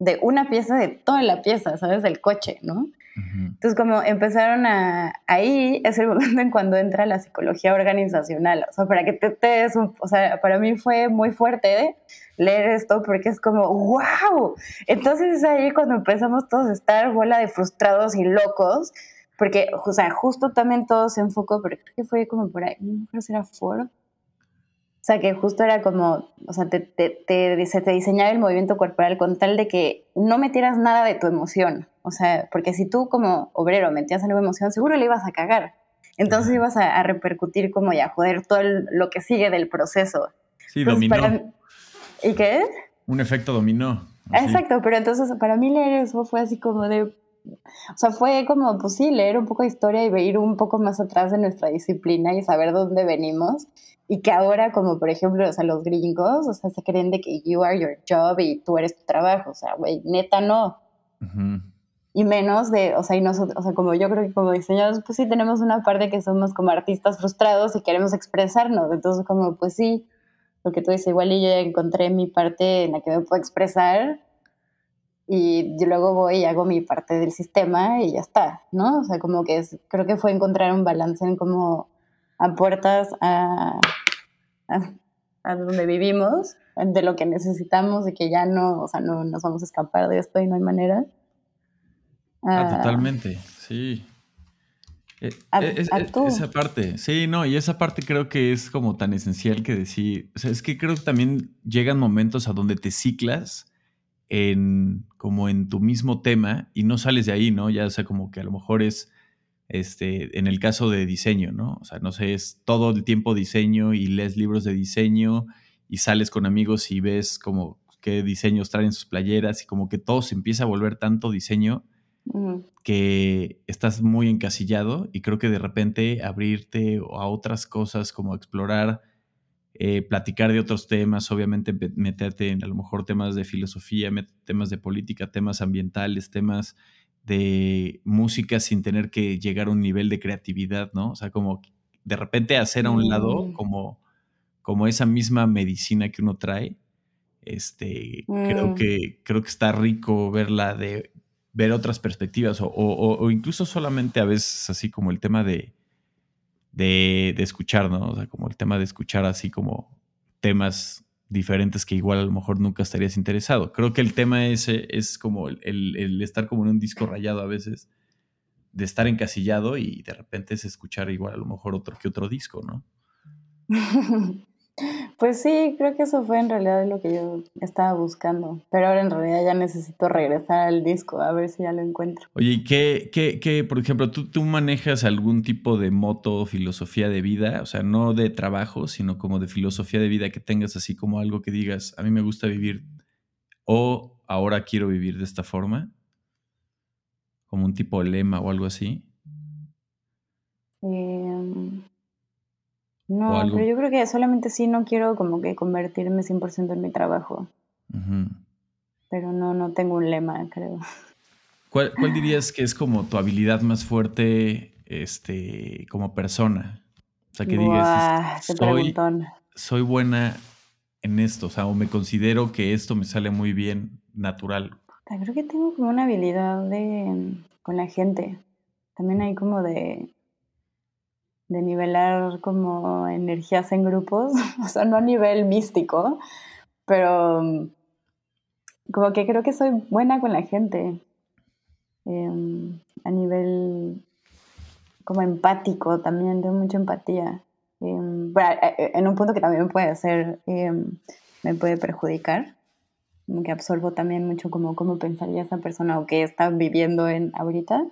de una pieza de toda la pieza, ¿sabes? Del coche, ¿no? Entonces, como empezaron a... Ahí es el momento en cuando entra la psicología organizacional. O sea, para que te, des un... O sea, para mí fue muy fuerte leer esto porque es como, wow. Entonces es ahí cuando empezamos todos a estar bola de frustrados y locos. Porque, o sea, justo también todo se enfocó, pero creo que fue como por ahí, no creo si era Ford o sea, que justo era como, o sea, te, te, te, se te diseñaba el movimiento corporal con tal de que no metieras nada de tu emoción. O sea, porque si tú como obrero metías algo de emoción, seguro le ibas a cagar. Entonces ibas a, repercutir como ya, joder, todo lo que sigue del proceso. Sí, dominó. ¿Y qué? Un efecto dominó. Exacto, pero entonces para mí leer eso fue así como de, o sea, fue como, pues sí, leer un poco de historia y ir un poco más atrás de nuestra disciplina y saber dónde venimos. Y que ahora, como por ejemplo, o sea, los gringos, o sea, se creen de que you are your job y tú eres tu trabajo. O sea, güey, neta no. Y menos de, o sea, y nosotros, o sea, como yo creo que como diseñadores, pues sí tenemos una parte que somos como artistas frustrados y queremos expresarnos. Entonces, como, pues sí, lo que tú dices, igual y yo ya encontré mi parte en la que me puedo expresar y yo luego voy y hago mi parte del sistema y ya está, ¿no? O sea, como que es, creo que fue encontrar un balance en cómo a puertas a, a, donde vivimos, de lo que necesitamos y que ya no, o sea, no nos vamos a escapar de esto y no hay manera. Ah, ah totalmente, sí. Eh, eh, esa parte, sí, no, y esa parte creo que es como tan esencial que decir, o sea, es que creo que también llegan momentos a donde te ciclas en como en tu mismo tema y no sales de ahí, ¿no? Ya sea como que a lo mejor es este en el caso de diseño, ¿no? O sea, no sé, es todo el tiempo diseño y lees libros de diseño y sales con amigos y ves como qué diseños traen sus playeras y como que todo se empieza a volver tanto diseño que estás muy encasillado y creo que de repente abrirte a otras cosas como explorar eh, platicar de otros temas, obviamente meterte en a lo mejor temas de filosofía, temas de política, temas ambientales, temas de música sin tener que llegar a un nivel de creatividad, ¿no? O sea, como de repente hacer a un lado mm. como, como esa misma medicina que uno trae. Este, creo mm. que creo que está rico verla de ver otras perspectivas o incluso solamente a veces así como el tema de, de, escuchar, ¿no? O sea, como el tema de escuchar así como temas diferentes que igual a lo mejor nunca estarías interesado. Creo que el tema ese es como el, estar como en un disco rayado a veces, de estar encasillado y de repente es escuchar igual a lo mejor otro que otro disco, ¿no? Pues sí, creo que eso fue en realidad lo que yo estaba buscando. Pero ahora en realidad ya necesito regresar al disco, a ver si ya lo encuentro. Oye, ¿y qué, qué, qué por ejemplo, ¿tú, tú manejas algún tipo de moto o filosofía de vida? O sea, no de trabajo, sino como de filosofía de vida que tengas así como algo que digas, a mí me gusta vivir o ahora quiero vivir de esta forma. Como un tipo de lema o algo así. Eh, no, pero yo creo que solamente sí no quiero como que convertirme 100% en mi trabajo. Pero no, no tengo un lema, creo. ¿Cuál, dirías que es como tu habilidad más fuerte este, como persona? O sea, que digas, soy, soy buena en esto, o sea, o me considero que esto me sale muy bien, natural. Creo que tengo como una habilidad de con la gente. También hay como de de nivelar como energías en grupos, o sea, no a nivel místico, pero mm, como que creo que soy buena con la gente, em, a nivel como empático también, tengo mucha empatía. Em, en un punto que también puede hacer, em, me puede perjudicar, que absorbo también mucho como cómo pensaría esa persona o qué está viviendo en ahorita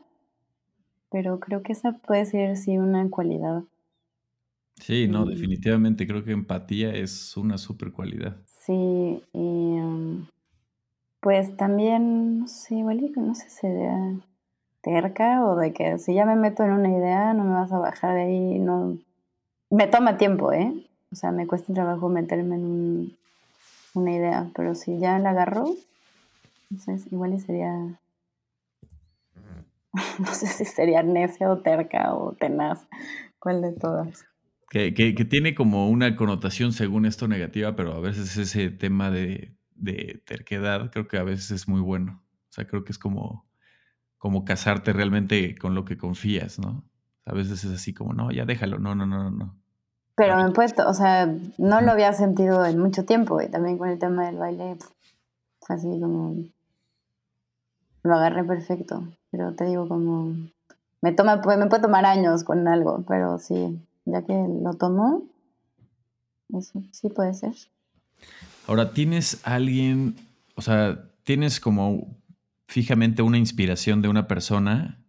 pero creo que esa puede ser sí una cualidad. Sí, no, definitivamente creo que empatía es una super cualidad. Sí, y em, pues también, no sé, igual no sé si sea terca o de que si ya me meto en una idea no me vas a bajar de ahí, no... Me toma tiempo, ¿eh? O sea, me cuesta trabajo meterme en una idea, pero si ya la agarro, entonces igual sería no sé si sería necia o terca o tenaz, cuál de todas. Que, que, tiene como una connotación según esto negativa, pero a veces ese tema de, de, terquedad creo que a veces es muy bueno. O sea, creo que es como, como casarte realmente con lo que confías, ¿no? A veces es así como, no, ya déjalo, no, no, no, no. Pero me puesto, o sea, no lo había sentido en mucho tiempo y también con el tema del baile, así como lo agarré perfecto. Pero te digo, como me toma, me puede tomar años con algo, pero sí, ya que lo tomo, eso sí puede ser. Ahora, ¿tienes alguien, o sea, tienes como fijamente una inspiración de una persona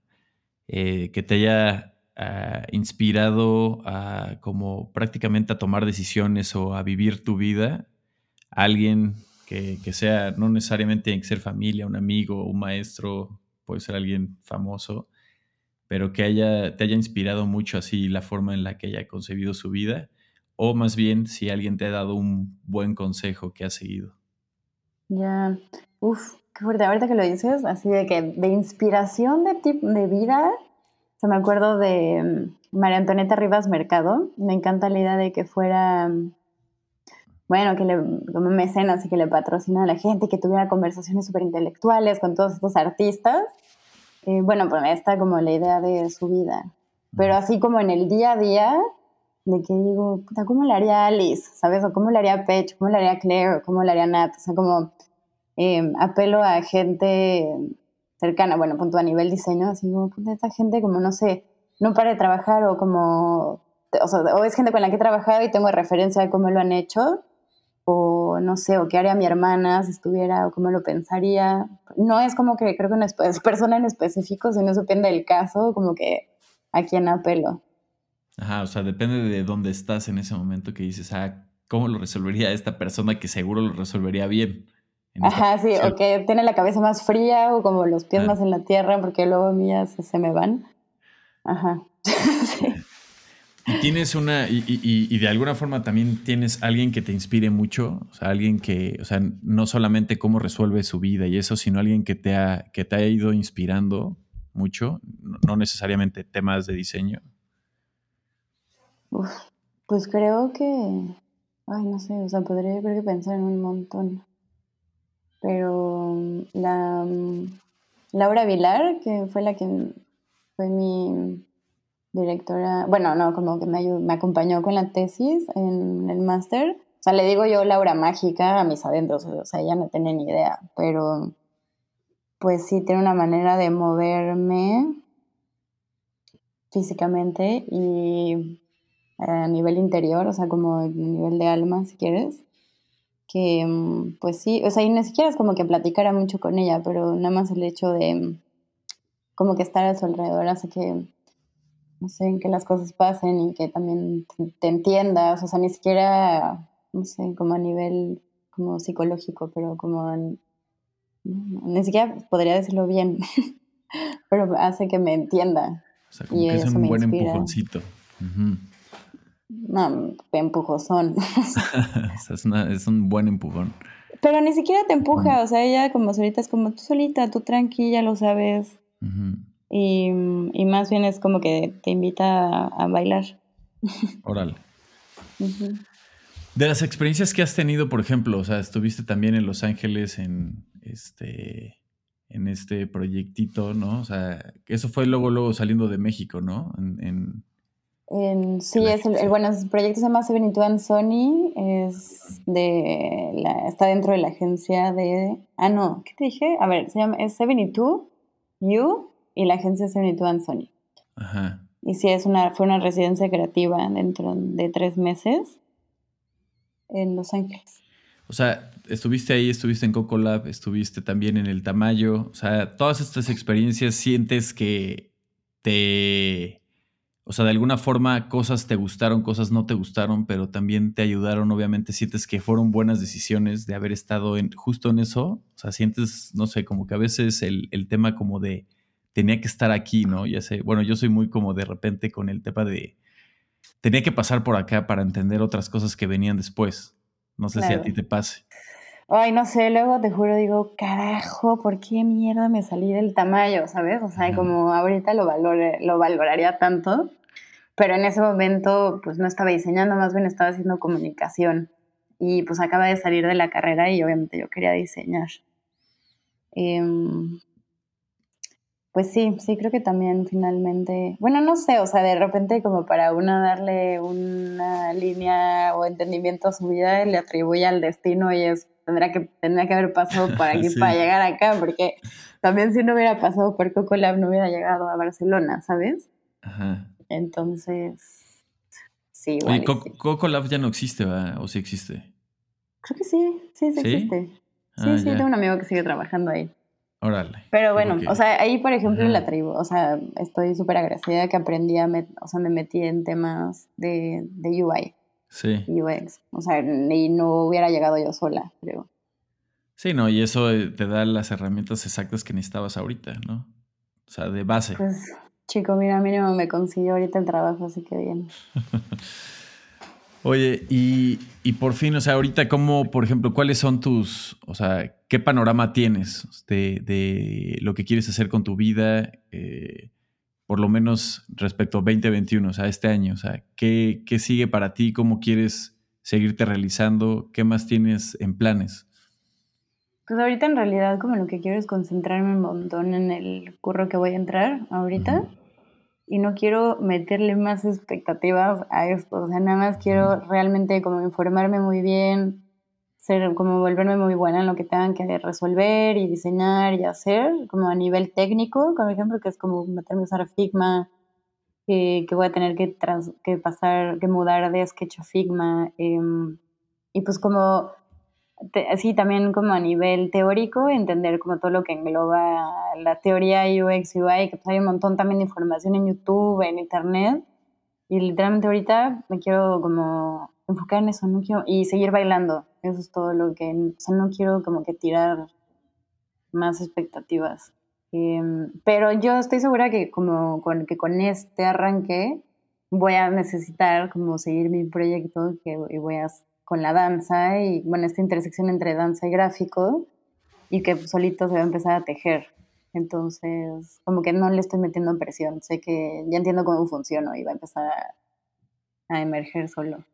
eh, que te haya ah, inspirado a como prácticamente a tomar decisiones o a vivir tu vida? Alguien que, que sea, no necesariamente tiene que ser familia, un amigo, un maestro, puede ser alguien famoso, pero que haya, te haya inspirado mucho así la forma en la que haya concebido su vida, o más bien si alguien te ha dado un buen consejo que ha seguido. Ya, uf, qué fuerte. Ahorita que lo dices, así de que de inspiración de, de vida, se me acuerdo de mm, María Antonieta Rivas Mercado. Me encanta la idea de que fuera, mm, bueno, que le, como mecenas y que le patrocina a la gente, que tuviera conversaciones súper intelectuales con todos estos artistas. Eh, bueno, pues está como la idea de su vida. Pero así como en el día a día, de que digo, ¿cómo le haría Alice? ¿Sabes? O ¿cómo le haría Pech? ¿Cómo le haría Claire? ¿Cómo le haría Nat? O sea, como em, apelo a gente cercana, bueno, punto a nivel diseño, así como, esta gente como, no sé, no para de trabajar o como, o, sea, o es gente con la que he trabajado y tengo referencia de cómo lo han hecho, o no sé, o qué haría mi hermana si estuviera, o cómo lo pensaría. No es como que creo que una persona en específico, sino depende del caso, como que a quién apelo. Ajá, o sea, depende de dónde estás en ese momento que dices, ah, ¿cómo lo resolvería esta persona que seguro lo resolvería bien? Ajá, sí, o que tiene la cabeza más fría o como los pies más en la tierra porque luego mías se, me van. Ajá. Y tienes una, y, y, de alguna forma también tienes alguien que te inspire mucho, o sea, alguien que, o sea, no solamente cómo resuelve su vida y eso, sino alguien que te ha, que te ha ido inspirando mucho, no necesariamente temas de diseño. Uf, pues creo que, ay, no sé, o sea, podría creo que pensar en un montón. Pero mm, la mm, Laura Vilar, que fue la que fue mi directora, bueno, no, como que me, me acompañó con la tesis en el máster. O sea, le digo yo Laura Mágica a mis adentros, o sea, ella no tiene ni idea, pero pues sí tiene una manera de moverme físicamente y a nivel interior, o sea, como a nivel de alma, si quieres. Que, pues sí, o sea, y ni siquiera es como que platicara mucho con ella, pero nada más el hecho de como que estar a su alrededor hace que, no sé, que las cosas pasen y que también te entiendas, o sea, ni siquiera, no sé, como a nivel como psicológico, pero como, ni siquiera podría decirlo bien, pero hace que me entienda. O sea, como que es un buen empujoncito. No, empujozón. es, es un buen empujón. Pero ni siquiera te empuja, o sea, ella como solita es como tú solita, tú tranquila, lo sabes. Y, más bien es como que te invita a, bailar. Órale. De las experiencias que has tenido, por ejemplo, o sea, estuviste también en Los Ángeles en este en este proyectito, ¿no? O sea, eso fue luego, luego saliendo de México, ¿no? en sí, es el, bueno, el proyecto se llama 72 Sony, es de la, está dentro de la agencia de, ah no, ¿qué te dije? A ver, se llama, es 72 You y la agencia es 72 Sony. Ajá. Y sí, es una, fue una residencia creativa dentro de tres meses en Los Ángeles. O sea, estuviste ahí, estuviste en Coco Lab, estuviste también en el Tamayo. O sea, todas estas experiencias sientes que te o sea, de alguna forma cosas te gustaron, cosas no te gustaron, pero también te ayudaron, obviamente sientes que fueron buenas decisiones de haber estado en, justo en eso. O sea, sientes, no sé, como que a veces el, tema como de tenía que estar aquí, ¿no? Ya sé, bueno, yo soy muy como de repente con el tema de tenía que pasar por acá para entender otras cosas que venían después. No sé si a ti te pase. Ay, no sé, luego te juro, digo, carajo, ¿por qué mierda me salí del tamaño, sabes? O sea, como ahorita lo, valore, lo valoraría tanto pero en ese momento pues no estaba diseñando, más bien estaba haciendo comunicación y pues acaba de salir de la carrera y obviamente yo quería diseñar. Em, pues sí, sí, creo que también finalmente, bueno, no sé, o sea, de repente como para uno darle una línea o entendimiento a su vida, le atribuye al destino y es, tendrá que, tendría que haber pasado por aquí para llegar acá, porque también si no hubiera pasado por Coco Lab no hubiera llegado a Barcelona, ¿sabes? Ajá. Entonces, sí. Oye, Coco, Lab ya no existe, ¿verdad? ¿O sí existe? Creo que sí, sí, sí, existe. Sí, ah, sí, tengo un amigo que sigue trabajando ahí. Órale. Pero bueno, o sea, ahí por ejemplo en la tribu, o sea, estoy súper agradecida que aprendí a, o sea, me metí en temas de, de UI. Sí. UX. O sea, y no hubiera llegado yo sola, creo. Sí, no, y eso eh, te da las herramientas exactas que necesitabas ahorita, ¿no? O sea, de base. Pues, chico, mira, mínimo me consiguió ahorita el trabajo, así que bien. Oye, y, por fin, o sea, ahorita, ¿cómo, por ejemplo, cuáles son tus, o sea, qué panorama tienes de, lo que quieres hacer con tu vida, eh, por lo menos respecto a 2021, o sea, este año, o sea, ¿qué, qué sigue para ti? ¿Cómo quieres seguirte realizando? ¿Qué más tienes en planes? Pues ahorita en realidad como lo que quiero es concentrarme un montón en el curro que voy a entrar ahorita y no quiero meterle más expectativas a esto, o sea, nada más quiero realmente como informarme muy bien, ser como volverme muy buena en lo que tengan que resolver y diseñar y hacer, como a nivel técnico, por ejemplo, que es como meterme a usar Figma, que voy a tener que, que pasar, que mudar de Sketch a Figma, em, y pues como sí, también como a nivel teórico, entender como todo lo que engloba la teoría UX, UI, que pues hay un montón también de información en YouTube, en Internet. Y literalmente ahorita me quiero como enfocar en eso, no quiero, y seguir bailando. Eso es todo lo que, o sea, no quiero como que tirar más expectativas. Em, pero yo estoy segura que como con, que con este arranque voy a necesitar como seguir mi proyecto que, y voy a con la danza y, bueno, esta intersección entre danza y gráfico y que solito se va a empezar a tejer. Entonces, como que no le estoy metiendo presión, sé que ya entiendo cómo funciona y va a empezar a, emerger solo.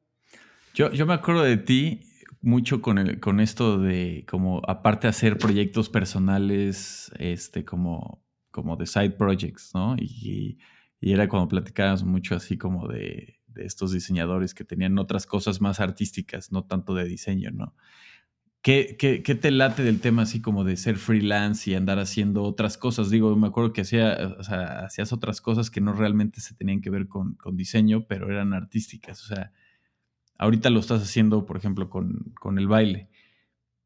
Yo, yo me acuerdo de ti mucho con, el, con esto de como, aparte hacer proyectos personales, este, como, como de side projects, ¿no? Y, y era cuando platicábamos mucho así como de, de estos diseñadores que tenían otras cosas más artísticas, no tanto de diseño, ¿no? ¿Qué, qué, qué te late del tema así como de ser freelance y andar haciendo otras cosas? Digo, me acuerdo que hacía, o sea, hacías otras cosas que no realmente se tenían que ver con, con, diseño, pero eran artísticas. O sea, ahorita lo estás haciendo, por ejemplo, con, con el baile,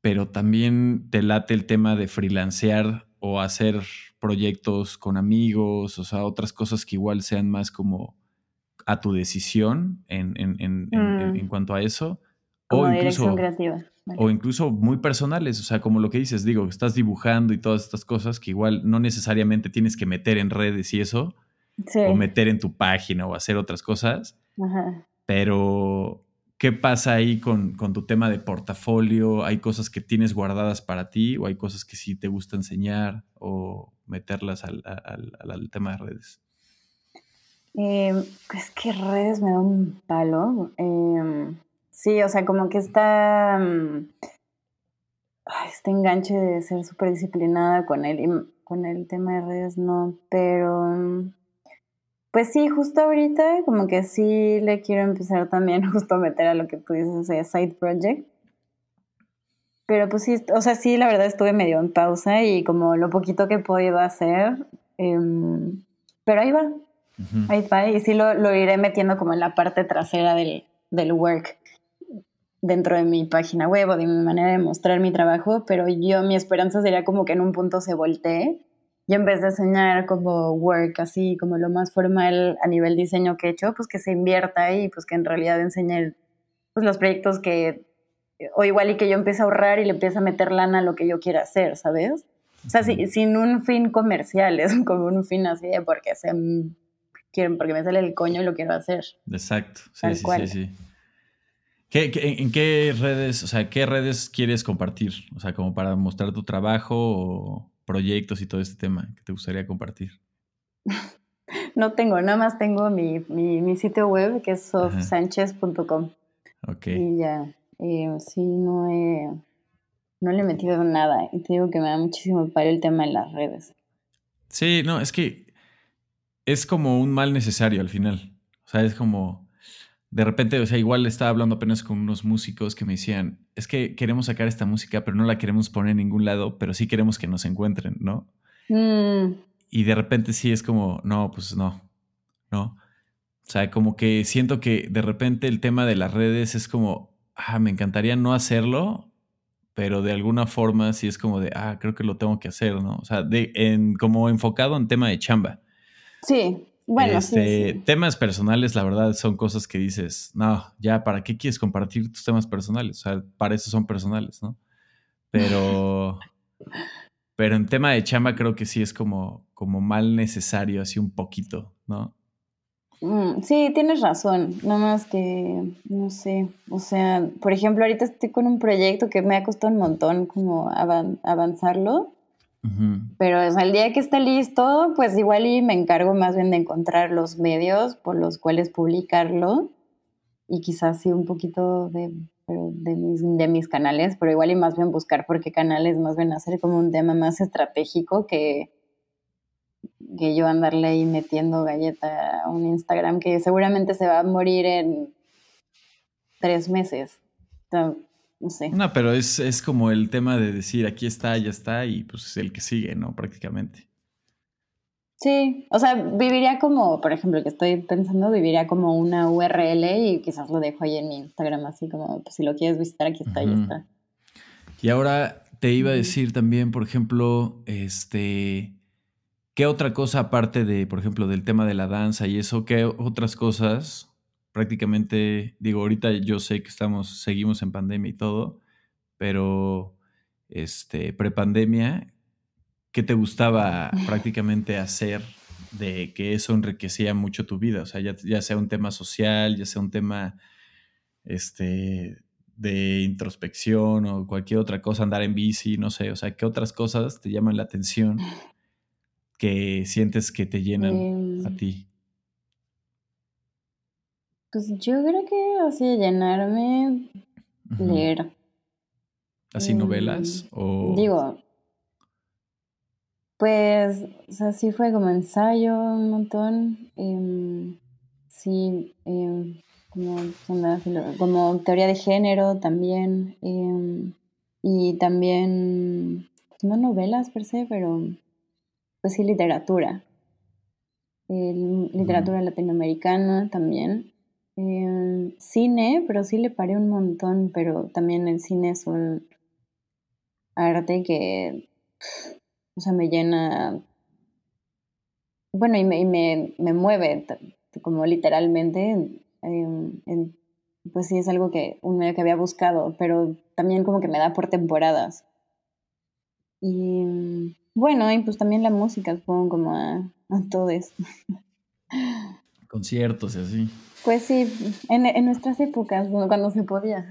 pero también te late el tema de freelancear o hacer proyectos con amigos, o sea, otras cosas que igual sean más como a tu decisión en, en, en, en mm. cuanto a eso. o incluso, creativa. O incluso muy personales, o sea, como lo que dices, digo, estás dibujando y todas estas cosas que igual no necesariamente tienes que meter en redes y eso, o meter en tu página o hacer otras cosas. Ajá. Pero, ¿qué pasa ahí con, con, tu tema de portafolio? ¿Hay cosas que tienes guardadas para ti o hay cosas que sí te gusta enseñar o meterlas al, al, al tema de redes? Eh, es que redes me da un palo. Em, sí, o sea, como que está mm, este enganche de ser súper disciplinada con él con el tema de redes no, pero mm, pues sí, justo ahorita como que sí le quiero empezar también justo a meter a lo que tú dices, side project. Pero pues sí, o sea, sí, la verdad estuve medio en pausa y como lo poquito que podido hacer, em, pero ahí va, Ahí va, y sí lo, lo, iré metiendo como en la parte trasera del, del work dentro de mi página web o de mi manera de mostrar mi trabajo, pero yo mi esperanza sería como que en un punto se voltee y en vez de enseñar como work así como lo más formal a nivel diseño que he hecho, pues que se invierta y pues que en realidad enseñe pues los proyectos que o igual y que yo empiece a ahorrar y le empiece a meter lana a lo que yo quiera hacer, ¿sabes? O sea, sin un fin comercial, es como un fin así de porque se quiero, porque me sale el coño y lo quiero hacer. Exacto, sí, sí, sí, sí. en qué redes, o sea, qué redes quieres compartir? O sea, como para mostrar tu trabajo o proyectos y todo este tema que te gustaría compartir. no tengo, nada más tengo mi, mi, sitio web que es sofsanchez.com. Ok. Y ya, eh, sí, no he, no le he metido nada. Y te digo que me da muchísimo paro el tema de las redes. Sí, no, es que es como un mal necesario al final. O sea, es como, de repente, o sea, igual estaba hablando apenas con unos músicos que me decían, es que queremos sacar esta música, pero no la queremos poner en ningún lado, pero sí queremos que nos encuentren, ¿no? Mm. Y de repente sí es como, no, pues no, ¿no? O sea, como que siento que de repente el tema de las redes es como, ah, me encantaría no hacerlo, pero de alguna forma sí es como de, ah, creo que lo tengo que hacer, ¿no? O sea, de, en, como enfocado en tema de chamba. Sí, bueno, este, Temas personales, la verdad, son cosas que dices, no, ya, ¿para qué quieres compartir tus temas personales? O sea, para eso son personales, ¿no? Pero, Pero en tema de chamba creo que sí es como, como mal necesario, así un poquito, ¿no? Mm, sí, tienes razón, nada más que, no sé, o sea, por ejemplo, ahorita estoy con un proyecto que me ha costado un montón como avanzarlo, pero el día que esté listo, pues igual y me encargo más bien de encontrar los medios por los cuales publicarlo y quizás sí un poquito de, de, mis, de mis canales, pero igual y más bien buscar por qué canales más bien hacer como un tema más estratégico que que yo andarle ahí metiendo galleta a un Instagram que seguramente se va a morir en tres meses. No sé. No, pero es, como el tema de decir aquí está, ya está, y pues es el que sigue, ¿no? Prácticamente. Sí, o sea, viviría como, por ejemplo, que estoy pensando, viviría como una URL y quizás lo dejo ahí en mi Instagram, así como, pues si lo quieres visitar, aquí está, ya está. Y ahora te iba a decir también, por ejemplo, este, ¿Qué otra cosa aparte de, por ejemplo, del tema de la danza y eso, qué otras cosas prácticamente, digo, ahorita yo sé que estamos, seguimos en pandemia y todo, pero este, prepandemia, ¿qué te gustaba prácticamente hacer de que eso enriquecía mucho tu vida? O sea, ya, sea un tema social, ya sea un tema este, de introspección o cualquier otra cosa, andar en bici, no sé, o sea, ¿qué otras cosas te llaman la atención que sientes que te llenan a em. ti? Pues yo creo que así llenarme, leer. ¿Así novelas? Em, o... Digo, pues, o sea, sí fue como ensayo un montón. Em, sí, como, como, teoría de género también. y también, pues, no novelas per se, pero pues sí, literatura. literatura latinoamericana también. Em, cine, pero sí le paré un montón, pero también el cine es un arte que, o sea, me llena, bueno, y me, me, mueve como literalmente, pues sí es algo que, un que había buscado, pero también como que me da por temporadas. Y bueno, y pues también la música, como a, a todos. Conciertos y así. Pues sí, en, nuestras épocas, cuando se podía.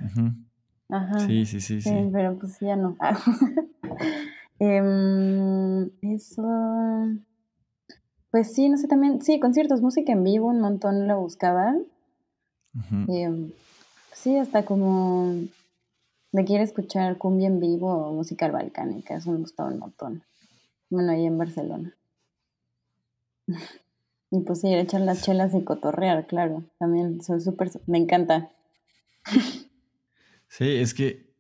Ajá. Sí, sí, sí, sí, Pero pues ya no. Em, eso. Pues sí, no sé, también, sí, conciertos, música en vivo, un montón lo buscaba. Em, sí, hasta como me quiere escuchar cumbia en vivo o música balcánica, eso me gustaba un montón. Bueno, ahí en Barcelona. Y pues sí, echar las chelas y cotorrear, claro. También soy súper, me encanta. Sí, es que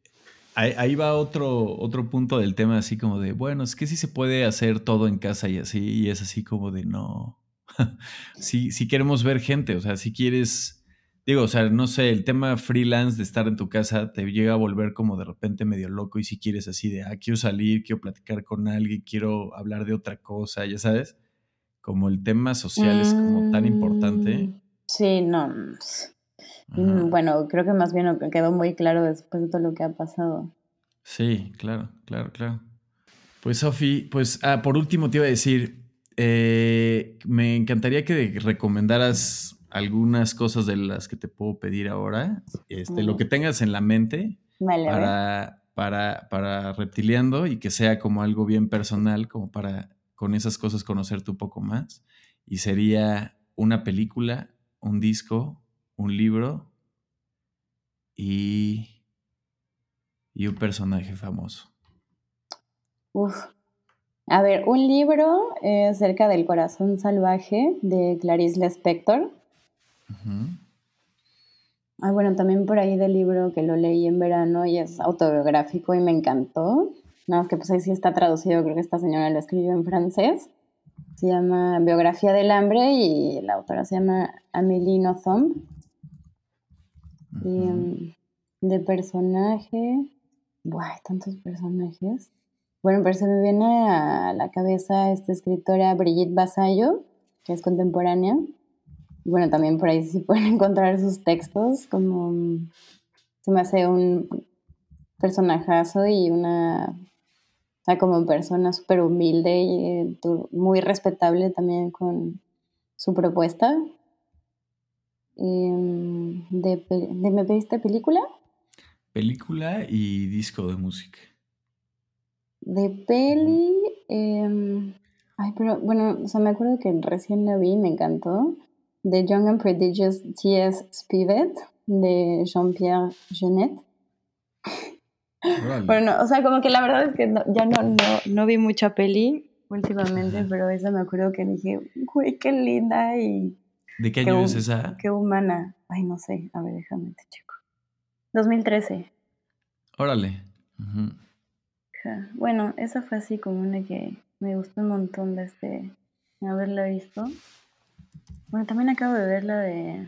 ahí, va otro, otro punto del tema, así como de, bueno, es que sí se puede hacer todo en casa y así, y es así como de, no. sí, sí queremos ver gente, o sea, si quieres Digo, o sea, no sé, el tema freelance de estar en tu casa te llega a volver como de repente medio loco y si quieres así de, ah, quiero salir, quiero platicar con alguien, quiero hablar de otra cosa, ya sabes, como el tema social es como tan importante. Mm, sí, no. Mm, bueno, creo que más bien quedó muy claro después de todo lo que ha pasado. Sí, claro, claro, claro. Pues Sofi, pues ah, por último te iba a decir, eh, me encantaría que recomendaras algunas cosas de las que te puedo pedir ahora. Este, Lo que tengas en la mente para, para, para reptiliando y que sea como algo bien personal, como para con esas cosas conocerte un poco más. Y sería una película, un disco, un libro y, y un personaje famoso. Uf. A ver, un libro acerca del corazón salvaje de Clarice Lispector. Ah, bueno, también por ahí del libro que lo leí en verano y es autobiográfico y me encantó. Nada más que pues ahí sí está traducido, creo que esta señora lo escribió en francés. Se llama Biografía del Hambre y la autora se llama Amélie Nothomb. Y em, de personaje, Buah, hay tantos personajes. Bueno, pero se me viene a la cabeza esta escritora Brigitte Basayo, que es contemporánea bueno, también por ahí sí pueden encontrar sus textos, como se me hace un personajazo y una, sea, como persona súper humilde y eh, muy respetable también con su propuesta. Em, de, ¿Me pediste película? Película y disco de música. De peli. Em, ay, pero bueno, o sea, me acuerdo que recién la vi, me encantó. The Young and Prodigious T.S. Spivet de Jean-Pierre Bueno, o sea, como que la verdad es que ya no, no, no vi mucha peli últimamente, pero esa me acuerdo que dije, uy, qué linda y... ¿De qué año es esa? Qué humana. Ay, no sé. A ver, déjame te checo. 2013. Órale. Bueno, esa fue así como una que me gustó un montón de este haberla visto. Bueno, también acabo de ver la de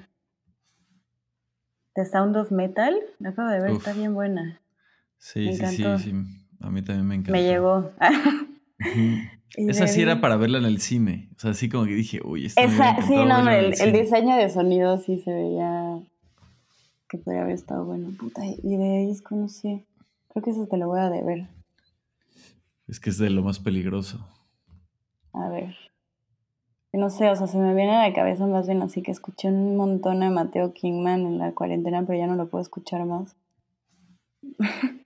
The Sound of Metal. La acabo de ver, está bien buena. Sí, sí, sí, sí, A mí también me encantó. Me llegó. Esa sí era para verla en el cine. O sea, así como que dije, uy, esta Esa, Sí, no, hombre, el, diseño de sonido sí se veía que podría haber estado bueno. Puta, y de disco, no sé. Creo que eso te lo voy a deber. Es que es de lo más peligroso. A ver. No sé, o sea, se me viene a la cabeza más bien así que escuché un montón a Mateo Kingman en la cuarentena, pero ya no lo puedo escuchar más.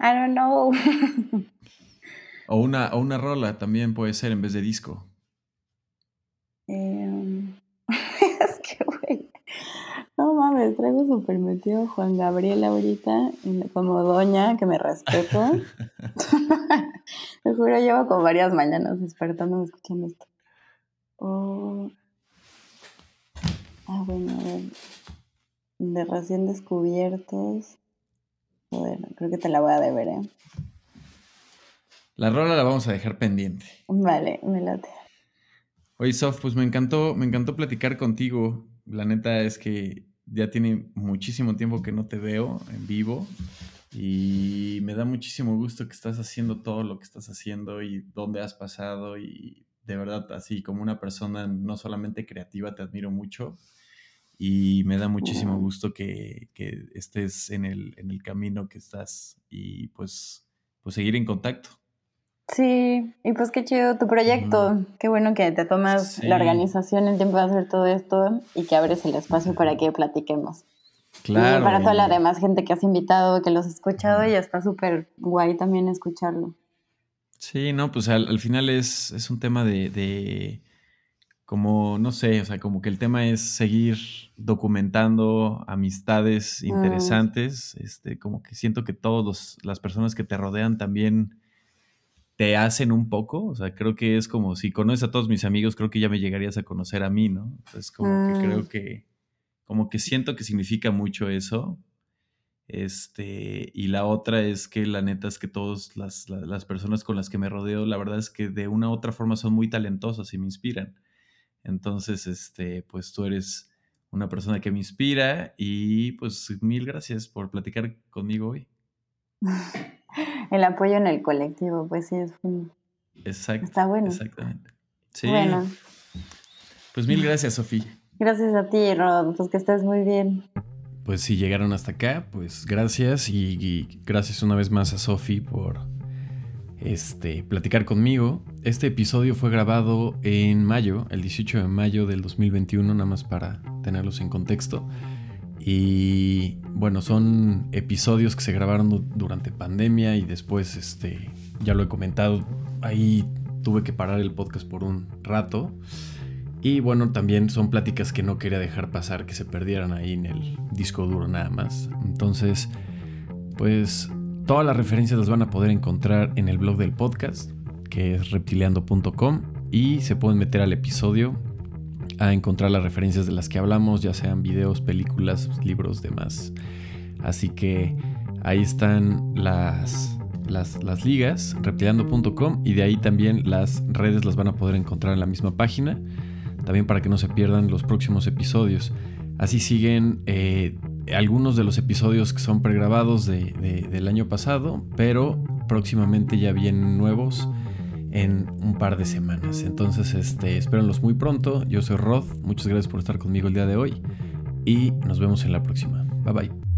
I don't know. o, una, o una rola también puede ser en vez de disco. Em, es que, güey. No mames, traigo súper metido Juan Gabriel ahorita, como doña, que me respeto. Te juro, llevo como varias mañanas despertándome escuchando esto. Oh. Ah, bueno, a ver. De recién descubiertos. Joder, creo que te la voy a deber, ¿eh? La rola la vamos a dejar pendiente. Vale, me late. Oye, Sof, pues me encantó, me encantó platicar contigo. La neta es que ya tiene muchísimo tiempo que no te veo en vivo y me da muchísimo gusto que estás haciendo todo lo que estás haciendo y dónde has pasado y de verdad, así como una persona no solamente creativa, te admiro mucho y me da muchísimo gusto que, estés en el, en el, camino que estás y pues, pues seguir en contacto. Sí, y pues qué chido tu proyecto. Qué bueno que te tomas la organización, el tiempo de hacer todo esto y que abres el espacio para que platiquemos. Claro. Y para toda la demás gente que has invitado, que los has escuchado, y está súper guay también escucharlo. Sí, no, pues al, final es, es, un tema de, como, no sé, o sea, como que el tema es seguir documentando amistades mm. interesantes, este, como que siento que todas las personas que te rodean también te hacen un poco, o sea, creo que es como si conoces a todos mis amigos, creo que ya me llegarías a conocer a mí, ¿no? Entonces, como que creo mm. que, como que siento que significa mucho eso, este, y la otra es que la neta es que todas las, personas con las que me rodeo, la verdad es que de una u otra forma son muy talentosas y me inspiran. Entonces, este, pues tú eres una persona que me inspira y pues mil gracias por platicar conmigo hoy. El apoyo en el colectivo, pues sí, es un... Exacto. Está bueno. Exactamente. Sí. Bueno. Pues mil gracias, Sofía. Gracias a ti, Rod, pues que estés muy bien pues si llegaron hasta acá, pues gracias y, gracias una vez más a Sofi por este, platicar conmigo. Este episodio fue grabado en mayo, el 18 de mayo del 2021, nada más para tenerlos en contexto. Y bueno, son episodios que se grabaron durante pandemia y después, este, ya lo he comentado, ahí tuve que parar el podcast por un rato. Y bueno, también son pláticas que no quería dejar pasar, que se perdieran ahí en el disco duro nada más. Entonces, pues todas las referencias las van a poder encontrar en el blog del podcast, que es reptileando.com, y se pueden meter al episodio a encontrar las referencias de las que hablamos, ya sean videos, películas, libros, demás. Así que ahí están las, las, las ligas, reptileando.com, y de ahí también las redes las van a poder encontrar en la misma página también para que no se pierdan los próximos episodios. Así siguen eh, algunos de los episodios que son pregrabados de, del año pasado, pero próximamente ya vienen nuevos en un par de semanas. Entonces, este, espérenlos muy pronto. Yo soy Rod, muchas gracias por estar conmigo el día de hoy y nos vemos en la próxima. Bye bye.